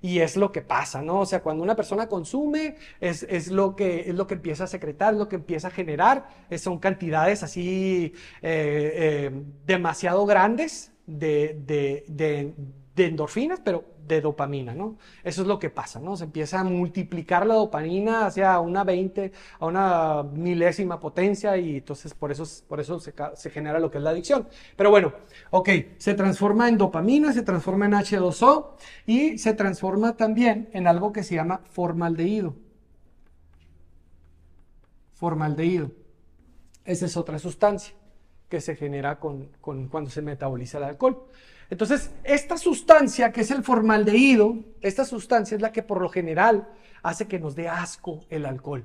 S1: Y es lo que pasa, ¿no? O sea, cuando una persona consume, es, lo, que, es lo que empieza a secretar, es lo que empieza a generar. son cantidades así eh, eh, demasiado grandes de, de endorfinas, pero de dopamina, ¿no? Eso es lo que pasa, ¿no? Se empieza a multiplicar la dopamina hacia una 20, a una milésima potencia y entonces por eso, por eso se, se, genera lo que es la adicción. Pero bueno, ok, se transforma en dopamina, se transforma en H2O y se transforma también en algo que se llama formaldehído. Formaldehído. Esa es otra sustancia que se genera con, con, cuando se metaboliza el alcohol. Entonces, esta sustancia que es el formaldehído, esta sustancia es la que por lo general hace que nos dé asco el alcohol.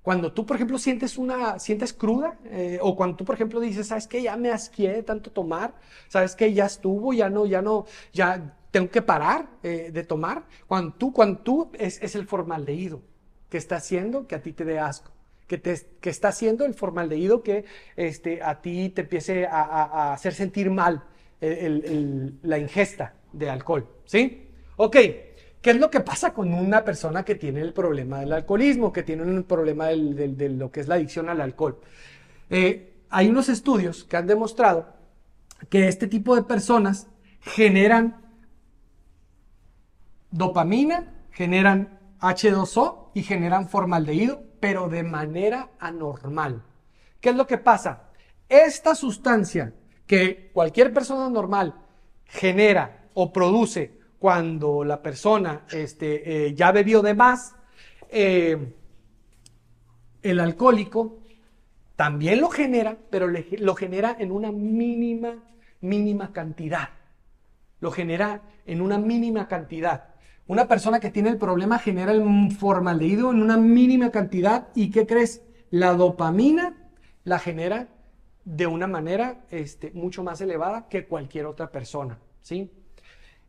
S1: Cuando tú, por ejemplo, sientes una, sientes cruda, eh, o cuando tú, por ejemplo, dices, ¿sabes qué? Ya me asqué de tanto tomar, ¿sabes qué? Ya estuvo, ya no, ya no, ya tengo que parar eh, de tomar. Cuando tú, cuando tú, es, es, el formaldehído que está haciendo que a ti te dé asco. Que, te, que está haciendo el formaldehído que este, a ti te empiece a hacer sentir mal la ingesta de alcohol, ¿sí? Ok, ¿qué es lo que pasa con una persona que tiene el problema del alcoholismo, que tiene un problema de lo que es la adicción al alcohol? Eh, hay unos estudios que han demostrado que este tipo de personas generan dopamina, generan H2O y generan formaldehído, pero de manera anormal. ¿Qué es lo que pasa? Esta sustancia que cualquier persona normal genera o produce cuando la persona este, eh, ya bebió de más, eh, el alcohólico también lo genera, pero lo genera en una mínima, mínima cantidad. Lo genera en una mínima cantidad. Una persona que tiene el problema genera el formaldehído en una mínima cantidad y ¿qué crees? La dopamina la genera de una manera este, mucho más elevada que cualquier otra persona, ¿sí?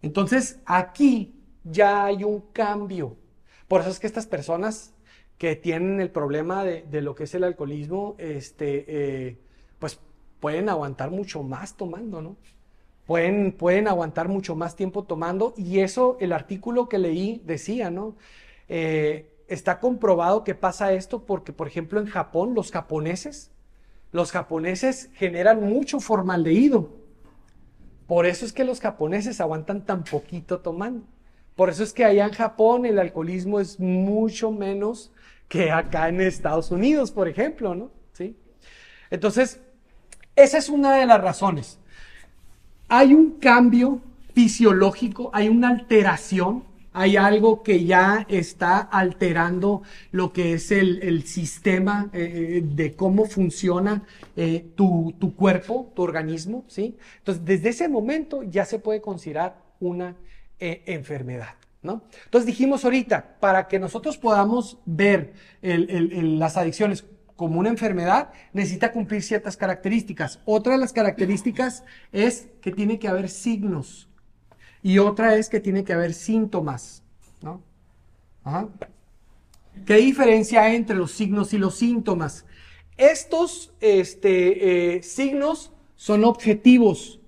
S1: Entonces, aquí ya hay un cambio. Por eso es que estas personas que tienen el problema de, lo que es el alcoholismo, este, eh, pues pueden aguantar mucho más tomando, ¿no? Pueden, pueden aguantar mucho más tiempo tomando y eso, el artículo que leí decía, ¿no? Eh, está comprobado que pasa esto porque, por ejemplo, en Japón, los japoneses los japoneses generan mucho formaldehído. Por eso es que los japoneses aguantan tan poquito tomando. Por eso es que allá en Japón el alcoholismo es mucho menos que acá en Estados Unidos, por ejemplo, ¿no? ¿Sí? Entonces, esa es una de las razones. Hay un cambio fisiológico, hay una alteración hay algo que ya está alterando lo que es el, sistema eh, de cómo funciona eh, tu, tu, cuerpo, tu organismo, ¿sí? Entonces, desde ese momento ya se puede considerar una eh, enfermedad, ¿no? Entonces dijimos ahorita, para que nosotros podamos ver las adicciones como una enfermedad, necesita cumplir ciertas características. Otra de las características es que tiene que haber signos y otra es que tiene que haber síntomas. ¿no? ¿Qué diferencia hay entre los signos y los síntomas? Estos este, eh, signos son objetivos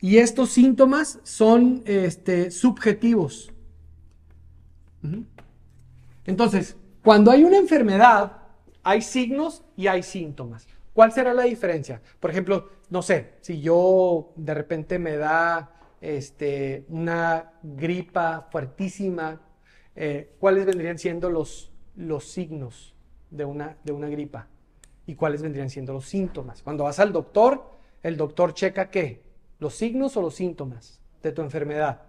S1: y estos síntomas son este, subjetivos. Entonces, cuando hay una enfermedad, hay signos y hay síntomas. ¿Cuál será la diferencia? Por ejemplo, no sé, si yo de repente me da este, una gripa fuertísima, eh, ¿cuáles vendrían siendo los, los signos de una, de una gripa? ¿Y cuáles vendrían siendo los síntomas? Cuando vas al doctor, el doctor checa qué? ¿Los signos o los síntomas de tu enfermedad?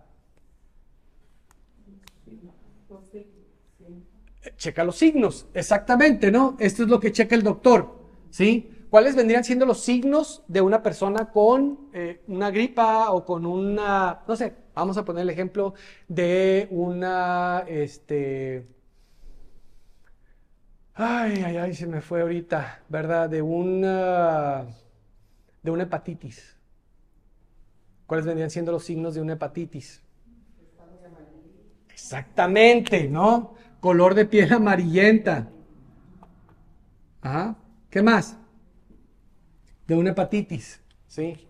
S1: Checa los signos, exactamente, ¿no? Esto es lo que checa el doctor, ¿sí? ¿Cuáles vendrían siendo los signos de una persona con eh, una gripa o con una, no sé, vamos a poner el ejemplo de una, este, ay, ay, ay, se me fue ahorita, ¿verdad? De una, de una hepatitis. ¿Cuáles vendrían siendo los signos de una hepatitis? Exactamente, ¿no? Color de piel amarillenta. Ajá. ¿Qué más? De una hepatitis, ¿sí?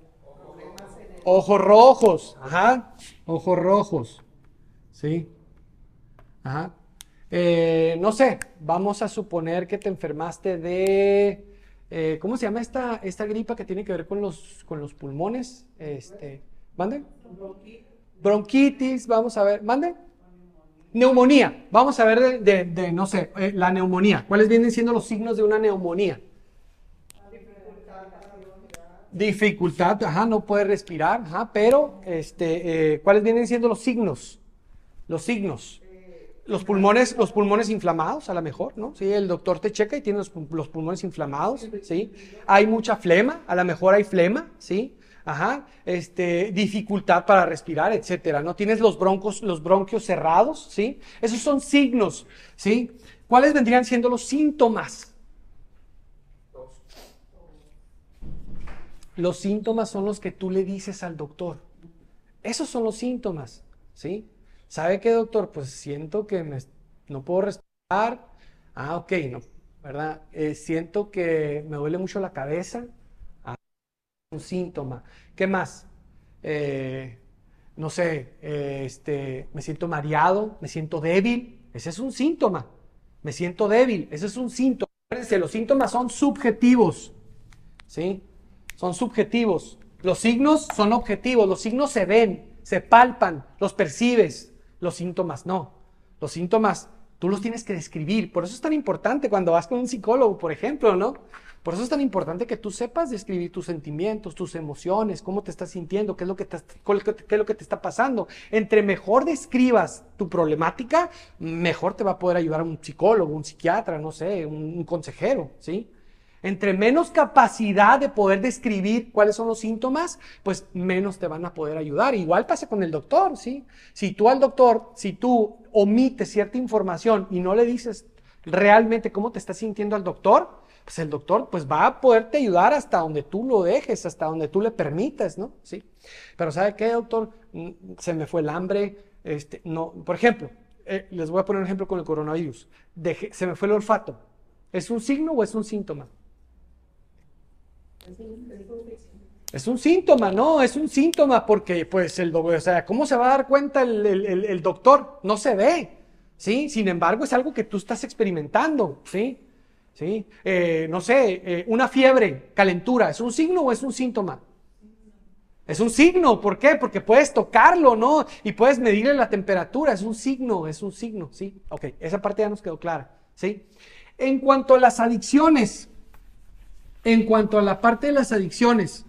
S1: Ojos rojos, ajá, ojos rojos, ¿sí? Ajá. Eh, no sé, vamos a suponer que te enfermaste de, eh, ¿cómo se llama esta, esta gripa que tiene que ver con los, con los pulmones? Este, ¿Mande? Bronquitis, vamos a ver, ¿mande? Neumonía, vamos a ver de, no sé, eh, la neumonía. ¿Cuáles vienen siendo los signos de una neumonía? Dificultad, ajá, no puede respirar, ajá, pero este, eh, ¿cuáles vienen siendo los signos? Los signos. Los pulmones, los pulmones inflamados, a lo mejor, ¿no? Sí, el doctor te checa y tiene los, pulmones inflamados, ¿sí? Hay mucha flema, a lo mejor hay flema, ¿sí? Ajá, este, dificultad para respirar, etcétera, ¿no? Tienes los broncos, los bronquios cerrados, ¿sí? Esos son signos, ¿sí? ¿Cuáles vendrían siendo los síntomas? Los síntomas son los que tú le dices al doctor. Esos son los síntomas, ¿sí? ¿Sabe qué, doctor? Pues siento que no puedo respirar. Ah, ok, no, ¿verdad? Eh, siento que me duele mucho la cabeza. Ah, un síntoma. ¿Qué más? Eh, no sé, eh, este, me siento mareado, me siento débil. Ese es un síntoma. Me siento débil, ese es un síntoma. Los síntomas son subjetivos, ¿sí? Son subjetivos. Los signos son objetivos, los signos se ven, se palpan, los percibes, los síntomas no. Los síntomas tú los tienes que describir. Por eso es tan importante cuando vas con un psicólogo, por ejemplo, ¿no? Por eso es tan importante que tú sepas describir tus sentimientos, tus emociones, cómo te estás sintiendo, qué es lo que te, está pasando. Entre mejor describas tu problemática, mejor te va a poder ayudar un psicólogo, un psiquiatra, no sé, un consejero, ¿sí? Entre menos capacidad de poder describir cuáles son los síntomas, pues menos te van a poder ayudar. Igual pasa con el doctor, ¿sí? Si tú al doctor, si tú omites cierta información y no le dices realmente cómo te estás sintiendo al doctor, pues el doctor pues va a poderte ayudar hasta donde tú lo dejes, hasta donde tú le permitas, ¿no? Sí. Pero ¿sabe qué, doctor? Mm, se me fue el hambre, este, no, por ejemplo, eh, les voy a poner un ejemplo con el coronavirus. se me fue el olfato. ¿Es un signo o es un síntoma? Es un síntoma, ¿no? Es un síntoma porque, pues, el, o sea, ¿cómo se va a dar cuenta el, doctor? No se ve, ¿sí? Sin embargo, es algo que tú estás experimentando, ¿sí? ¿Sí? Eh, no sé, eh, una fiebre, calentura, ¿es un signo o es un síntoma? Es un signo, ¿por qué? Porque puedes tocarlo, ¿no? Y puedes medirle la temperatura, es un signo, es un signo, ¿sí? Ok, esa parte ya nos quedó clara, ¿sí? En cuanto a las adicciones, en cuanto a la parte de las adicciones,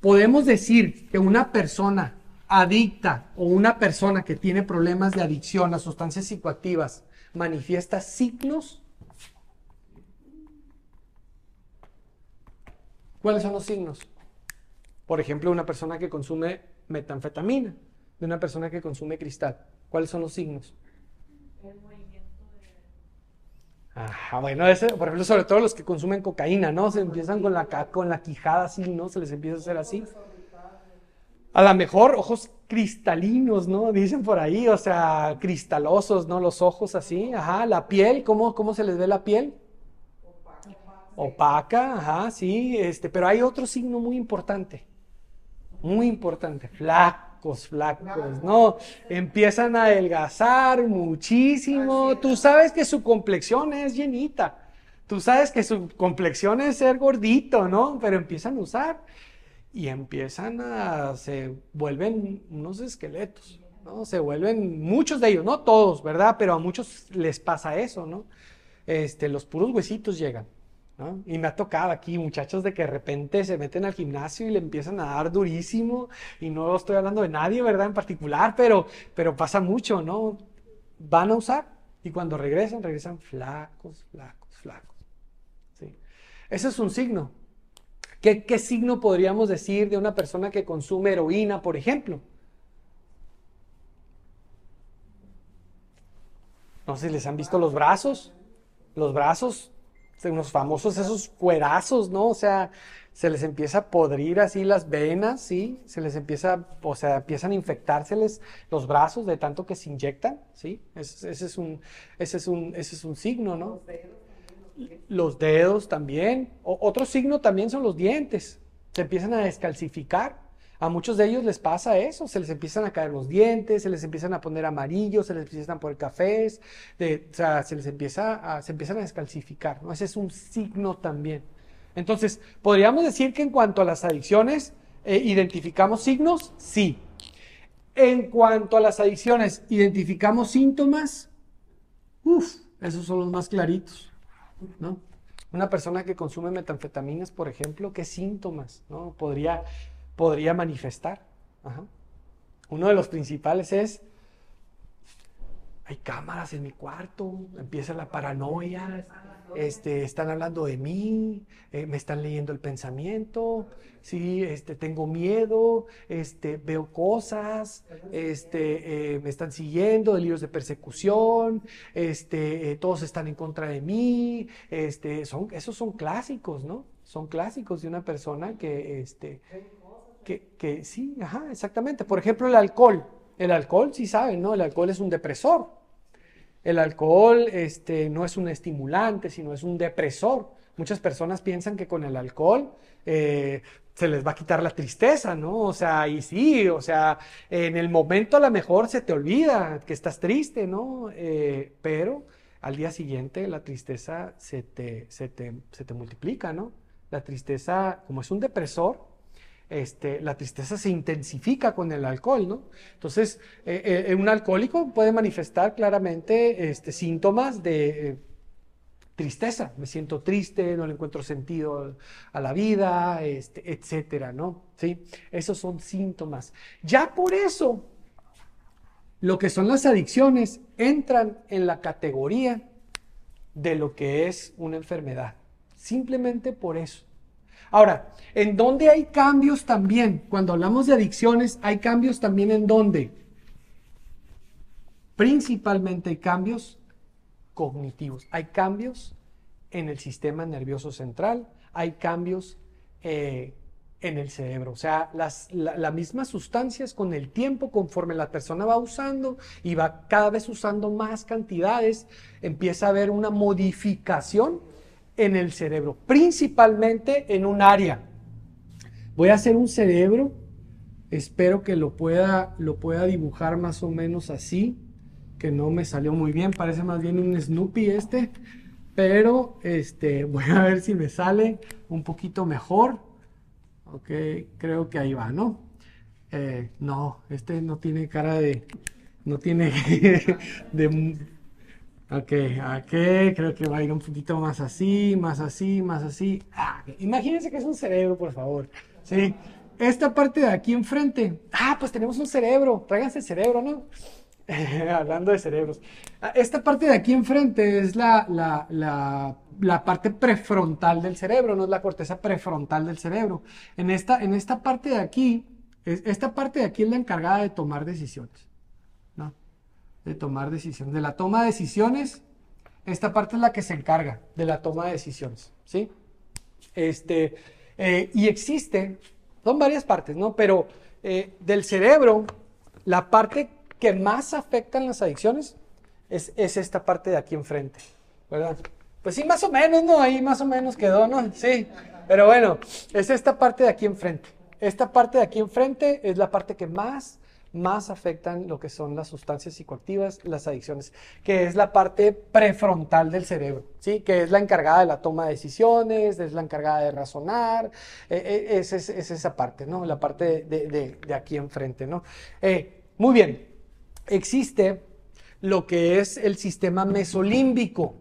S1: podemos decir que una persona adicta o una persona que tiene problemas de adicción a sustancias psicoactivas manifiesta signos, ¿cuáles son los signos? Por ejemplo, una persona que consume metanfetamina, de una persona que consume cristal. ¿Cuáles son los signos? Ajá, bueno, ese, por ejemplo, sobre todo los que consumen cocaína, ¿no? Se empiezan con la, con la quijada así, ¿no? Se les empieza a hacer así. A lo mejor ojos cristalinos, ¿no? Dicen por ahí, o sea, cristalosos, ¿no? Los ojos así, ajá. La piel, ¿cómo, cómo se les ve la piel? Opaca, ajá, sí, este, pero hay otro signo muy importante, muy importante, flacos, flacos, ¿no? Empiezan a adelgazar muchísimo, tú sabes que su complexión es llenita, tú sabes que su complexión es ser gordito, ¿no? Pero empiezan a usar y empiezan a, se vuelven unos esqueletos, ¿no? Se vuelven, muchos de ellos, no todos, ¿verdad? Pero a muchos les pasa eso, ¿no? Este, los puros huesitos llegan, Y me ha tocado aquí muchachos de que de repente se meten al gimnasio y le empiezan a dar durísimo, y no estoy hablando de nadie, ¿verdad? En particular, pero, pero pasa mucho, ¿no? Van a usar y cuando regresan, regresan flacos, flacos, flacos. ¿sí? Ese es un signo ¿Qué, signo podríamos decir de una persona que consume heroína, por ejemplo? No sé si les han visto los brazos. Los brazos, unos famosos esos cuerazos, ¿no? O sea, se les empieza a podrir así las venas, ¿sí? Se les empieza, o sea, empiezan a infectárseles los brazos de tanto que se inyectan, ¿sí? Ese, es, un, ese, es, un, ese es un signo, ¿no? Los dedos también. otro signo también son los dientes. Se empiezan a descalcificar. A muchos de ellos les pasa eso, se les empiezan a caer los dientes, se les empiezan a poner amarillos, se les empiezan a poner cafés, o sea, se les empieza a, se empiezan a descalcificar, ¿no? Ese es un signo también. Entonces, ¿podríamos decir que en cuanto a las adicciones, eh, identificamos signos? Sí. En cuanto a las adicciones, ¿identificamos síntomas? Uf, esos son los más claritos. ¿no? Una persona que consume metanfetaminas, por ejemplo, ¿qué síntomas ¿no? podría, podría manifestar? Uno de los principales es, hay cámaras en mi cuarto, empieza la paranoia, este, están hablando de mí, eh, me están leyendo el pensamiento, sí, este, tengo miedo, este, veo cosas, este, eh, me están siguiendo, delirios de persecución, este, eh, todos están en contra de mí, este, son, esos son clásicos, ¿no? Son clásicos de una persona que, este, que, sí, ajá, exactamente. Por ejemplo, el alcohol. El alcohol, sí saben, ¿no? El alcohol es un depresor. El alcohol este, no es un estimulante, sino es un depresor. Muchas personas piensan que con el alcohol eh, se les va a quitar la tristeza, ¿no? O sea, y sí, o sea, en el momento a lo mejor se te olvida que estás triste, ¿no? Eh, pero al día siguiente la tristeza se te, se te, se te multiplica, ¿no? La tristeza, como es un depresor, este, la tristeza se intensifica con el alcohol, ¿no? Entonces, eh, eh, un alcohólico puede manifestar claramente este, síntomas de eh, tristeza. Me siento triste, no le encuentro sentido a la vida, este, etcétera, ¿no? ¿Sí? Esos son síntomas. Ya por eso, lo que son las adicciones entran en la categoría de lo que es una enfermedad. Simplemente por eso. Ahora, ¿en dónde hay cambios también? Cuando hablamos de adicciones, hay cambios también en dónde? Principalmente hay cambios cognitivos, hay cambios en el sistema nervioso central, hay cambios eh, en el cerebro. O sea, las la, mismas sustancias con el tiempo, conforme la persona va usando y va cada vez usando más cantidades, empieza a haber una modificación en el cerebro, principalmente en un área. Voy a hacer un cerebro, espero que lo pueda, lo pueda dibujar más o menos así, que no me salió muy bien, parece más bien un Snoopy este, pero este, (laughs) voy a ver si me sale un poquito mejor. Ok, creo que ahí va, ¿no? Eh, no, este no tiene cara de, no tiene (laughs) de Ok, ok, creo que va a ir un poquito más así, más así, más así. Ah, imagínense que es un cerebro, por favor. Sí, esta parte de aquí enfrente, ah, pues tenemos un cerebro, tráiganse el cerebro, ¿no? (laughs) Hablando de cerebros. Ah, esta parte de aquí enfrente es la, la, la, parte prefrontal del cerebro, no es la corteza prefrontal del cerebro. En esta, en esta parte de aquí, esta parte de aquí es la encargada de tomar decisiones. De tomar decisiones. De la toma de decisiones, esta parte es la que se encarga de la toma de decisiones, ¿sí? Este, eh, y existe, son varias partes, ¿no? Pero eh, del cerebro, la parte que más afectan las adicciones es, esta parte de aquí enfrente, ¿verdad? Pues sí, más o menos, ¿no? Ahí más o menos quedó, ¿no? Sí, pero bueno, es esta parte de aquí enfrente. Esta parte de aquí enfrente es la parte que más, más afectan lo que son las sustancias psicoactivas, las adicciones, que es la parte prefrontal del cerebro, ¿sí? Que es la encargada de la toma de decisiones, es la encargada de razonar, eh, eh, es, esa parte, ¿no? La parte de, aquí enfrente, ¿no? Eh, muy bien, existe lo que es el sistema mesolímbico.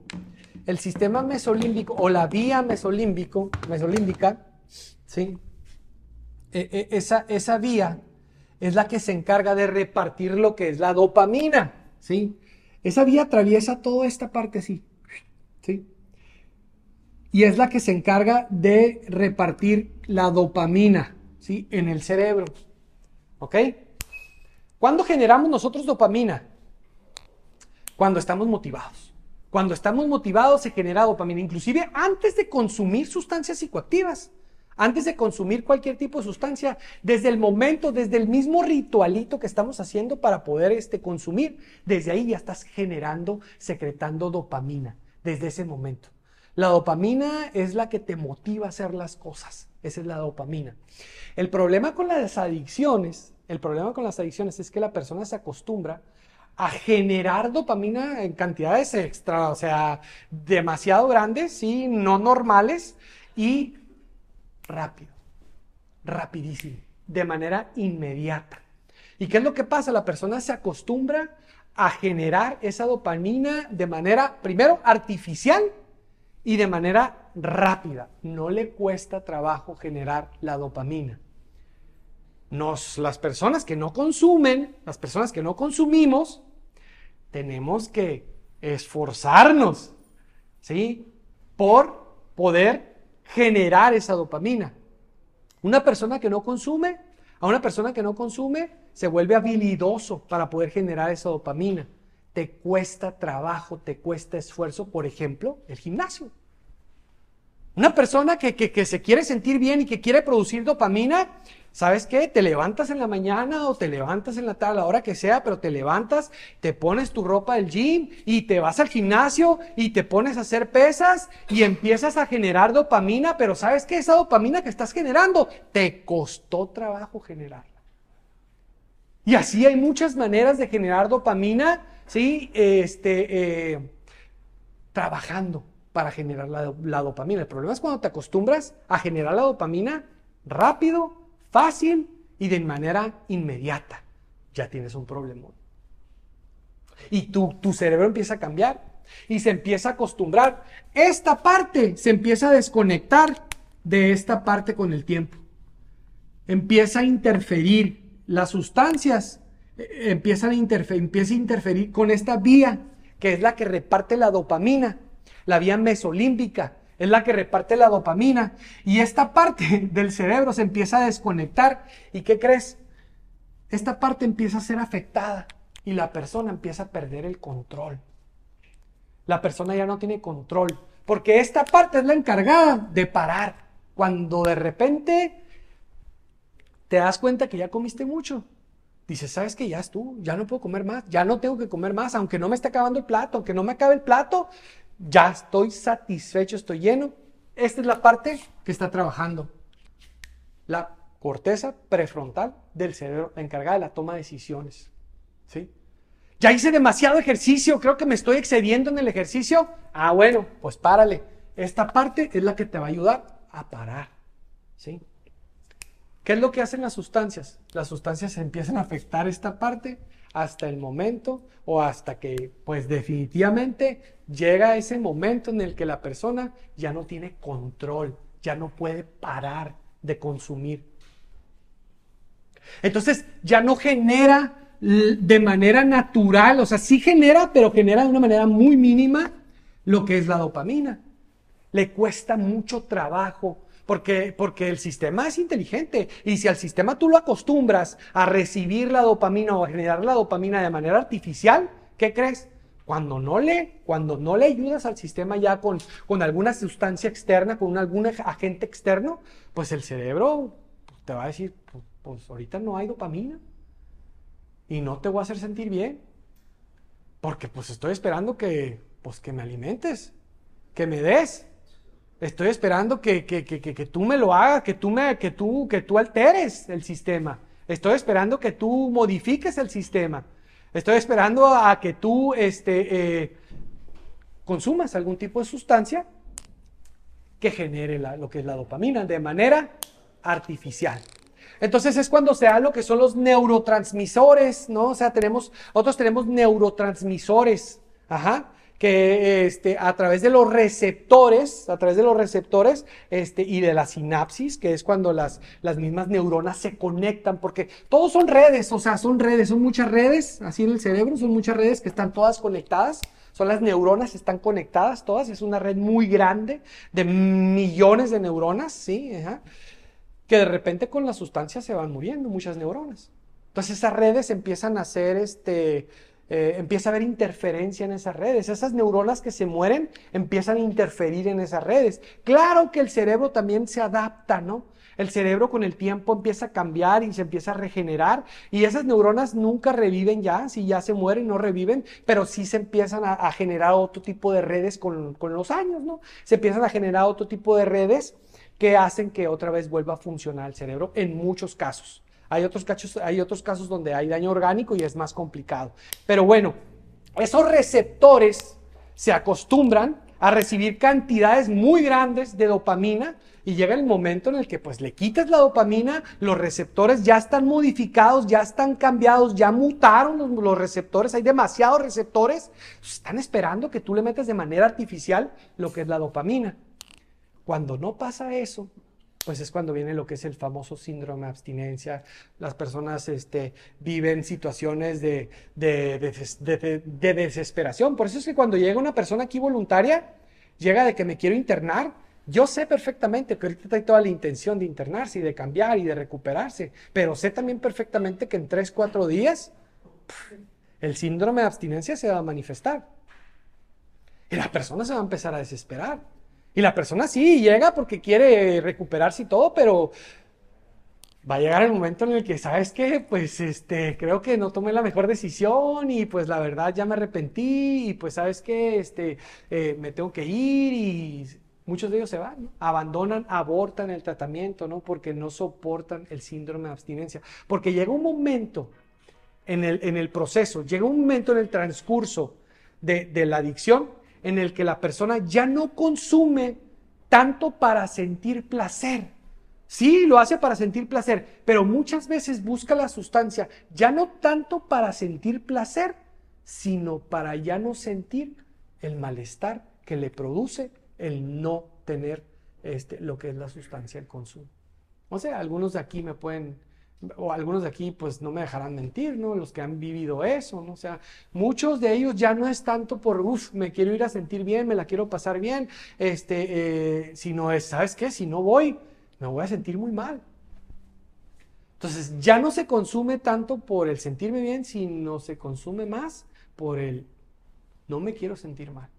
S1: El sistema mesolímbico o la vía mesolímbico, mesolímbica, ¿sí? E, e, esa, esa vía es la que se encarga de repartir lo que es la dopamina, ¿sí? Esa vía atraviesa toda esta parte así, ¿sí? Y es la que se encarga de repartir la dopamina, ¿sí? En el cerebro, ¿ok? ¿Cuándo generamos nosotros dopamina? Cuando estamos motivados. Cuando estamos motivados se genera dopamina, inclusive antes de consumir sustancias psicoactivas, antes de consumir cualquier tipo de sustancia, desde el momento, desde el mismo ritualito que estamos haciendo para poder este, consumir, desde ahí ya estás generando, secretando dopamina, desde ese momento. La dopamina es la que te motiva a hacer las cosas, esa es la dopamina. El problema con las adicciones el problema con las adicciones es que la persona se acostumbra a generar dopamina en cantidades extra, o sea, demasiado grandes, sí, no normales y rápido, rapidísimo, de manera inmediata. ¿Y qué es lo que pasa? La persona se acostumbra a generar esa dopamina de manera, primero, artificial y de manera rápida. No le cuesta trabajo generar la dopamina nos, las personas que no consumen, las personas que no consumimos, tenemos que esforzarnos, ¿sí? Por poder generar esa dopamina. Una persona que no consume, a una persona que no consume, se vuelve habilidoso para poder generar esa dopamina. Te cuesta trabajo, te cuesta esfuerzo, por ejemplo, el gimnasio. Una persona que, que, se quiere sentir bien y que quiere producir dopamina, ¿sabes qué? Te levantas en la mañana o te levantas en la tarde, a la hora que sea, pero te levantas, te pones tu ropa del gym y te vas al gimnasio y te pones a hacer pesas y empiezas a generar dopamina, pero ¿sabes qué? Esa dopamina que estás generando te costó trabajo generarla. Y así hay muchas maneras de generar dopamina, ¿sí? Este, eh, trabajando para generar la, dopamina. El problema es cuando te acostumbras a generar la dopamina rápido, fácil y de manera inmediata. Ya tienes un problema. Y tu, tu cerebro empieza a cambiar y se empieza a acostumbrar. Esta parte se empieza a desconectar de esta parte con el tiempo. Empieza a interferir. Las sustancias eh, empiezan a interferir, empieza a interferir con esta vía que es la que reparte la dopamina la vía mesolímbica, es la que reparte la dopamina y esta parte (laughs) del cerebro se empieza a desconectar. ¿Y qué crees? Esta parte empieza a ser afectada y la persona empieza a perder el control. La persona ya no tiene control porque esta parte es la encargada de parar. Cuando de repente te das cuenta que ya comiste mucho, dices, ¿sabes que Ya es tú, ya no puedo comer más, ya no tengo que comer más, aunque no me esté acabando el plato, aunque no me acabe el plato, ya estoy satisfecho, estoy lleno. Esta es la parte que está trabajando. La corteza prefrontal del cerebro, encargada de la toma de decisiones. ¿Sí? Ya hice demasiado ejercicio, creo que me estoy excediendo en el ejercicio. Ah, bueno, pues párale. Esta parte es la que te va a ayudar a parar. ¿Sí? ¿Qué es lo que hacen las sustancias? Las sustancias empiezan a afectar esta parte hasta el momento o hasta que pues definitivamente llega ese momento en el que la persona ya no tiene control, ya no puede parar de consumir. Entonces ya no genera de manera natural, o sea, sí genera, pero genera de una manera muy mínima lo que es la dopamina. Le cuesta mucho trabajo porque, porque el sistema es inteligente y si al sistema tú lo acostumbras a recibir la dopamina o a generar la dopamina de manera artificial, ¿qué crees? Cuando no le, cuando no le ayudas al sistema ya con, con alguna sustancia externa, con algún agente externo, pues el cerebro te va a decir, pues, ahorita no hay dopamina y no te voy a hacer sentir bien. Porque pues estoy esperando que, pues que me alimentes, que me des. Estoy esperando que, que, que, que, tú me lo hagas, que tú, me, que, tú, que tú alteres el sistema. Estoy esperando que tú modifiques el sistema. Estoy esperando a que tú este, eh, consumas algún tipo de sustancia que genere lo que es la dopamina de manera artificial. Entonces es cuando se da lo que son los neurotransmisores, ¿no? O sea, tenemos, otros tenemos neurotransmisores, ajá, que este, a través de los receptores, a través de los receptores este, y de la sinapsis, que es cuando las, las mismas neuronas se conectan, porque todos son redes, o sea, son redes, son muchas redes, así en el cerebro, son muchas redes que están todas conectadas. Son las neuronas, están conectadas todas, es una red muy grande de millones de neuronas, ¿sí? Que de repente con la sustancia se van muriendo muchas neuronas. Entonces esas redes empiezan a hacer este, eh, empieza a haber interferencia en esas redes. Esas neuronas que se mueren empiezan a interferir en esas redes. Claro que el cerebro también se adapta, ¿no? El cerebro con el tiempo empieza a cambiar y se empieza a regenerar y esas neuronas nunca reviven ya, si ya se mueren no reviven, pero sí se empiezan a, generar otro tipo de redes con, con los años, ¿no? Se empiezan a generar otro tipo de redes que hacen que otra vez vuelva a funcionar el cerebro en muchos casos. Hay otros, casos, hay otros casos donde hay daño orgánico y es más complicado. Pero bueno, esos receptores se acostumbran a recibir cantidades muy grandes de dopamina y llega el momento en el que pues le quitas la dopamina, los receptores ya están modificados, ya están cambiados, ya mutaron los, los receptores, hay demasiados receptores, están esperando que tú le metas de manera artificial lo que es la dopamina. Cuando no pasa eso, pues es cuando viene lo que es el famoso síndrome de abstinencia. Las personas este, viven situaciones de, de, desesperación. Por eso es que cuando llega una persona aquí voluntaria, llega de que me quiero internar, yo sé perfectamente que ahorita hay toda la intención de internarse y de cambiar y de recuperarse, pero sé también perfectamente que en 3, 4 días el síndrome de abstinencia se va a manifestar. Y la persona se va a empezar a desesperar. Y la persona sí llega porque quiere recuperarse y todo, pero va a llegar el momento en el que, ¿sabes qué? Pues este, creo que no tomé la mejor decisión y pues la verdad ya me arrepentí y pues, ¿sabes qué? Este, eh, me tengo que ir y muchos de ellos se van, abandonan, abortan el tratamiento, ¿no? Porque no soportan el síndrome de abstinencia. Porque llega un momento en el, en el proceso, llega un momento en el transcurso de, de la adicción en el que la persona ya no consume tanto para sentir placer. Sí, lo hace para sentir placer, pero muchas veces busca la sustancia ya no tanto para sentir placer, sino para ya no sentir el malestar que le produce el no tener este, lo que es la sustancia, el consumo. O sea, algunos de aquí me pueden o algunos de aquí pues no me dejarán mentir, ¿no? Los que han vivido eso, ¿no? O sea, muchos de ellos ya no es tanto por, uff, me quiero ir a sentir bien, me la quiero pasar bien, este, eh, sino es, ¿sabes qué? Si no voy, me voy a sentir muy mal. Entonces, ya no se consume tanto por el sentirme bien, sino se consume más por el no me quiero sentir mal.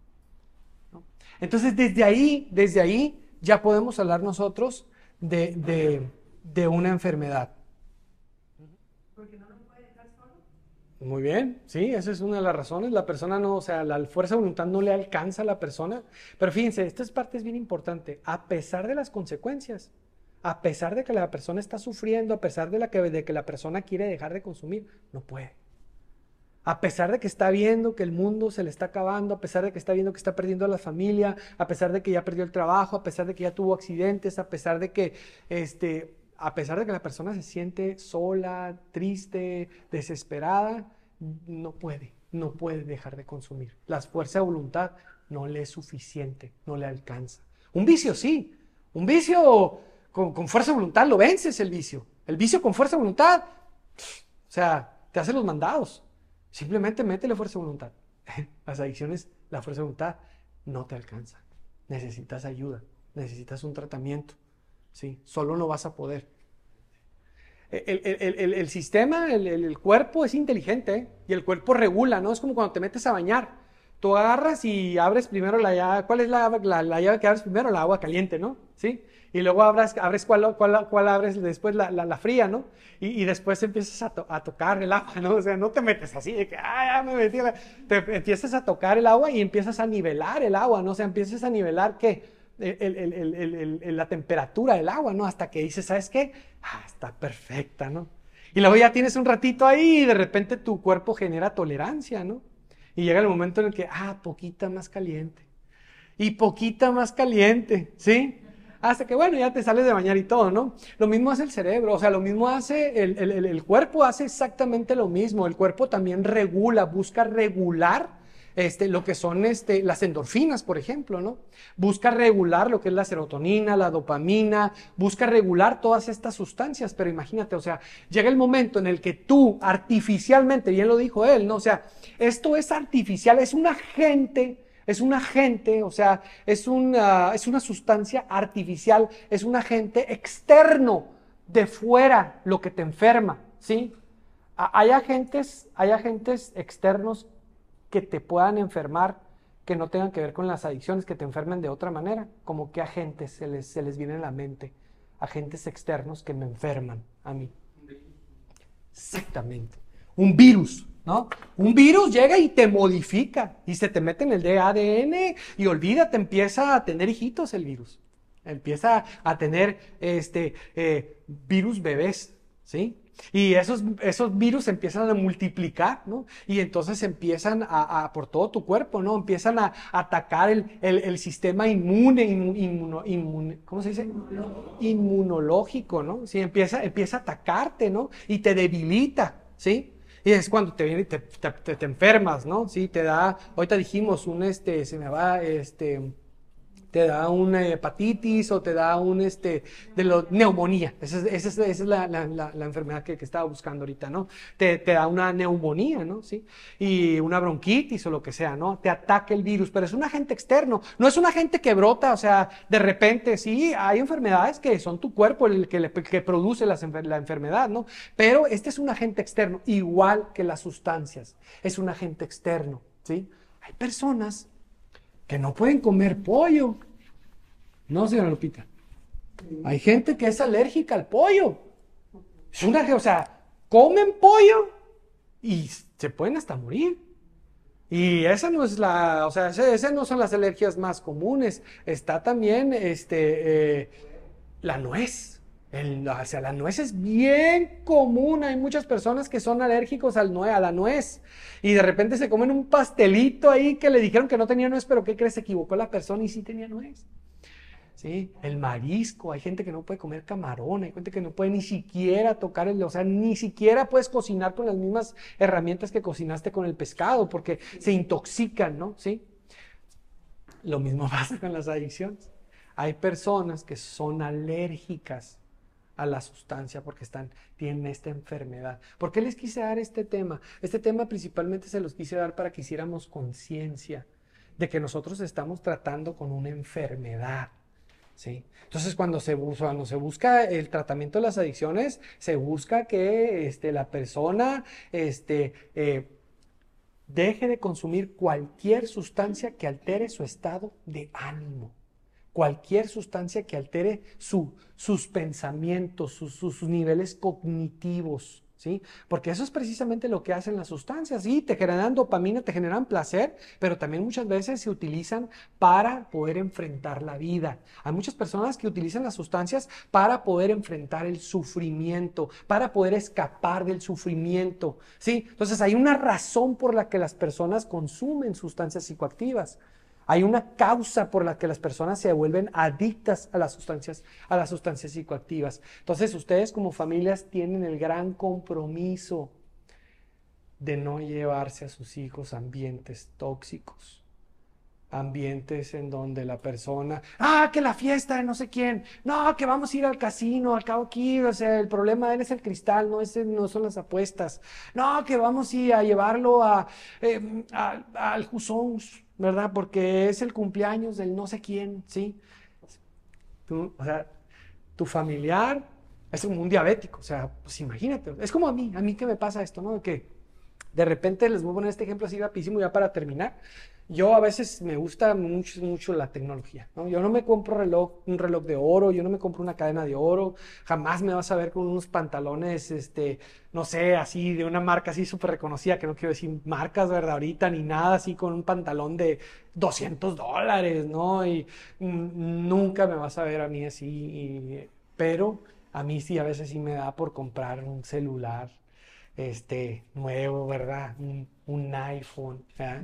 S1: Entonces, desde ahí, desde ahí, ya podemos hablar nosotros de, de una enfermedad. Muy bien, sí, esa es una de las razones. La persona no, o sea, la fuerza de voluntad no le alcanza a la persona. Pero fíjense, esta parte es bien importante. A pesar de las consecuencias, a pesar de que la persona está sufriendo, a pesar de, la que, de que la persona quiere dejar de consumir, no puede. A pesar de que está viendo que el mundo se le está acabando, a pesar de que está viendo que está perdiendo a la familia, a pesar de que ya perdió el trabajo, a pesar de que ya tuvo accidentes, a pesar de que este, a pesar de que la persona se siente sola, triste, desesperada, no puede, no puede dejar de consumir. La fuerza de voluntad no le es suficiente, no le alcanza. Un vicio sí, un vicio con, fuerza de voluntad lo vences el vicio. El vicio con fuerza de voluntad O sea, te hace los mandados. Simplemente métele fuerza de voluntad. (laughs) Las adicciones, la fuerza de voluntad no te alcanza. Necesitas ayuda, necesitas un tratamiento. ¿Sí? Solo no vas a poder. El, sistema, el, cuerpo es inteligente ¿eh? y el cuerpo regula, ¿no? Es como cuando te metes a bañar. Tú agarras y abres primero la llave. ¿Cuál es la, la, llave que abres primero? La agua caliente, ¿no? ¿Sí? Y luego abres, abres cuál, cuál, abres después la, fría, ¿no? Y, después empiezas a, a, tocar el agua, ¿no? O sea, no te metes así de que, ah, ya me metí. Te empiezas a tocar el agua y empiezas a nivelar el agua, ¿no? O sea, empiezas a nivelar que la temperatura del agua, ¿no? Hasta que dices, ¿sabes qué? Ah, está perfecta, ¿no? Y luego ya tienes un ratito ahí y de repente tu cuerpo genera tolerancia, ¿no? Y llega el momento en el que, ah, poquita más caliente. Y poquita más caliente, ¿sí? Hasta que, bueno, ya te sales de bañar y todo, ¿no? Lo mismo hace el cerebro, o sea, lo mismo hace, el, el cuerpo hace exactamente lo mismo. El cuerpo también regula, busca regular este, lo que son este, las endorfinas, por ejemplo, ¿no? Busca regular lo que es la serotonina, la dopamina, busca regular todas estas sustancias, pero imagínate, o sea, llega el momento en el que tú artificialmente, bien lo dijo él, ¿no? O sea, esto es artificial, es un agente, es un agente, o sea, es una, es una sustancia artificial, es un agente externo de fuera lo que te enferma, ¿sí? Hay agentes, hay agentes externos que te puedan enfermar que no tengan que ver con las adicciones, que te enfermen de otra manera, como que agentes se les, se les viene a la mente, agentes externos que me enferman a mí. Exactamente. Un virus, ¿no? Un virus llega y te modifica y se te mete en el ADN y olvídate, empieza a tener hijitos el virus. Empieza a tener este eh, virus bebés, ¿sí? Y esos, esos virus empiezan a multiplicar, ¿no? Y entonces empiezan a, por todo tu cuerpo, ¿no? Empiezan a, atacar el, sistema inmune, inmuno, ¿cómo se dice? Inmunológico, ¿no? Sí, empieza, empieza a atacarte, ¿no? Y te debilita, ¿sí? Y es cuando te viene te, te, te, enfermas, ¿no? Sí, te da, ahorita dijimos un, este, se me va, este, te da una hepatitis o te da un, este, de lo, neumonía. Esa es, esa es, la, enfermedad que, estaba buscando ahorita, ¿no? Te, da una neumonía, ¿no? ¿Sí? Y una bronquitis o lo que sea, ¿no? Te ataca el virus, pero es un agente externo, no es un agente que brota, o sea, de repente, sí, hay enfermedades que son tu cuerpo el que, que produce la, la enfermedad, ¿no? Pero este es un agente externo, igual que las sustancias, es un agente externo, ¿sí? Hay personas que no pueden comer pollo. No, señora Lupita. Hay gente que es alérgica al pollo. Es una, o sea, comen pollo y se pueden hasta morir. Y esa no es la, o sea, esas no son las alergias más comunes. Está también este, eh, la nuez. El, o sea, la nuez es bien común. Hay muchas personas que son alérgicos al a la nuez. Y de repente se comen un pastelito ahí que le dijeron que no tenía nuez, pero ¿qué crees? Se equivocó la persona y sí tenía nuez. ¿Sí? El marisco, hay gente que no puede comer camarón, hay gente que no puede ni siquiera tocar el, o sea, ni siquiera puedes cocinar con las mismas herramientas que cocinaste con el pescado, porque se intoxican, ¿no? ¿Sí? Lo mismo (laughs) pasa con las adicciones. Hay personas que son alérgicas a la sustancia porque están, tienen esta enfermedad. ¿Por qué les quise dar este tema? Este tema principalmente se los quise dar para que hiciéramos conciencia de que nosotros estamos tratando con una enfermedad. ¿sí? Entonces, cuando se, cuando se busca el tratamiento de las adicciones, se busca que este, la persona este, eh, deje de consumir cualquier sustancia que altere su estado de ánimo cualquier sustancia que altere sus pensamientos, sus, niveles cognitivos. ¿Sí? Porque eso es precisamente lo que hacen las sustancias. Sí, te generan dopamina, te generan placer, pero también muchas veces se utilizan para poder enfrentar la vida. Hay muchas personas que utilizan las sustancias para poder enfrentar el sufrimiento, para poder escapar del sufrimiento. ¿Sí? Entonces hay una razón por la que las personas consumen sustancias psicoactivas. Hay una causa por la que las personas se vuelven adictas a las sustancias, a las sustancias psicoactivas. Entonces, ustedes como familias tienen el gran compromiso de no llevarse a sus hijos a ambientes tóxicos. Ambientes en donde la persona, ah, que la fiesta de no sé quién, no, que vamos a ir al casino, al cabo aquí, o sea, el problema de él es el cristal, no, ese, no son las apuestas, no, que vamos a, a llevarlo a, eh, al Jusón, ¿verdad? Porque es el cumpleaños del no sé quién, ¿sí? o sea, tu familiar es como un diabético, o sea, pues imagínate, es como a mí, a mí que me pasa esto, ¿no? Que de repente les voy a poner este ejemplo así rapidísimo ya para terminar yo a veces me gusta mucho, mucho la tecnología. ¿no? Yo no me compro reloj, un reloj de oro, yo no me compro una cadena de oro, jamás me vas a ver con unos pantalones, este, no sé, así de una marca así súper reconocida, que no quiero decir marcas, ¿verdad? Ahorita ni nada así con un pantalón de 200 dólares, ¿no? Y nunca me vas a ver a mí así, pero a mí sí, a veces sí me da por comprar un celular, este, nuevo, ¿verdad? Un, un iPhone, ¿verdad?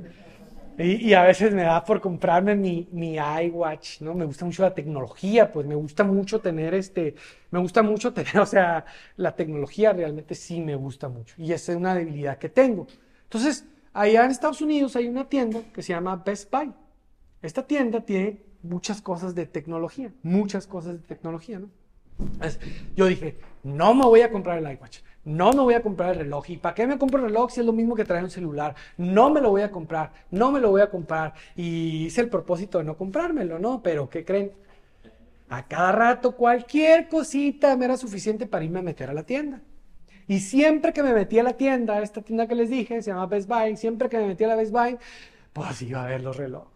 S1: Y, a veces me da por comprarme mi, mi iWatch, ¿no? Me gusta mucho la tecnología, pues me gusta mucho tener este, me gusta mucho (laughs) tener, o sea, la tecnología realmente sí me gusta mucho. Y esa es una debilidad que tengo. Entonces, allá en Estados Unidos hay una tienda que se llama Best Buy. Esta tienda tiene muchas cosas de tecnología, muchas cosas de tecnología, ¿no? Yo dije, no me voy a comprar el iWatch. No me voy a comprar el reloj. ¿Y para qué me compro el reloj si es lo mismo que traer un celular? No me lo voy a comprar, no me lo voy a comprar. Y hice el propósito de no comprármelo, ¿no? Pero ¿qué creen? A cada rato cualquier cosita me era suficiente para irme a meter a la tienda. Y siempre que me metía a la tienda, esta tienda que les dije, se llama Best Buy, siempre que me metía a la Best Buy, pues iba a ver los relojes.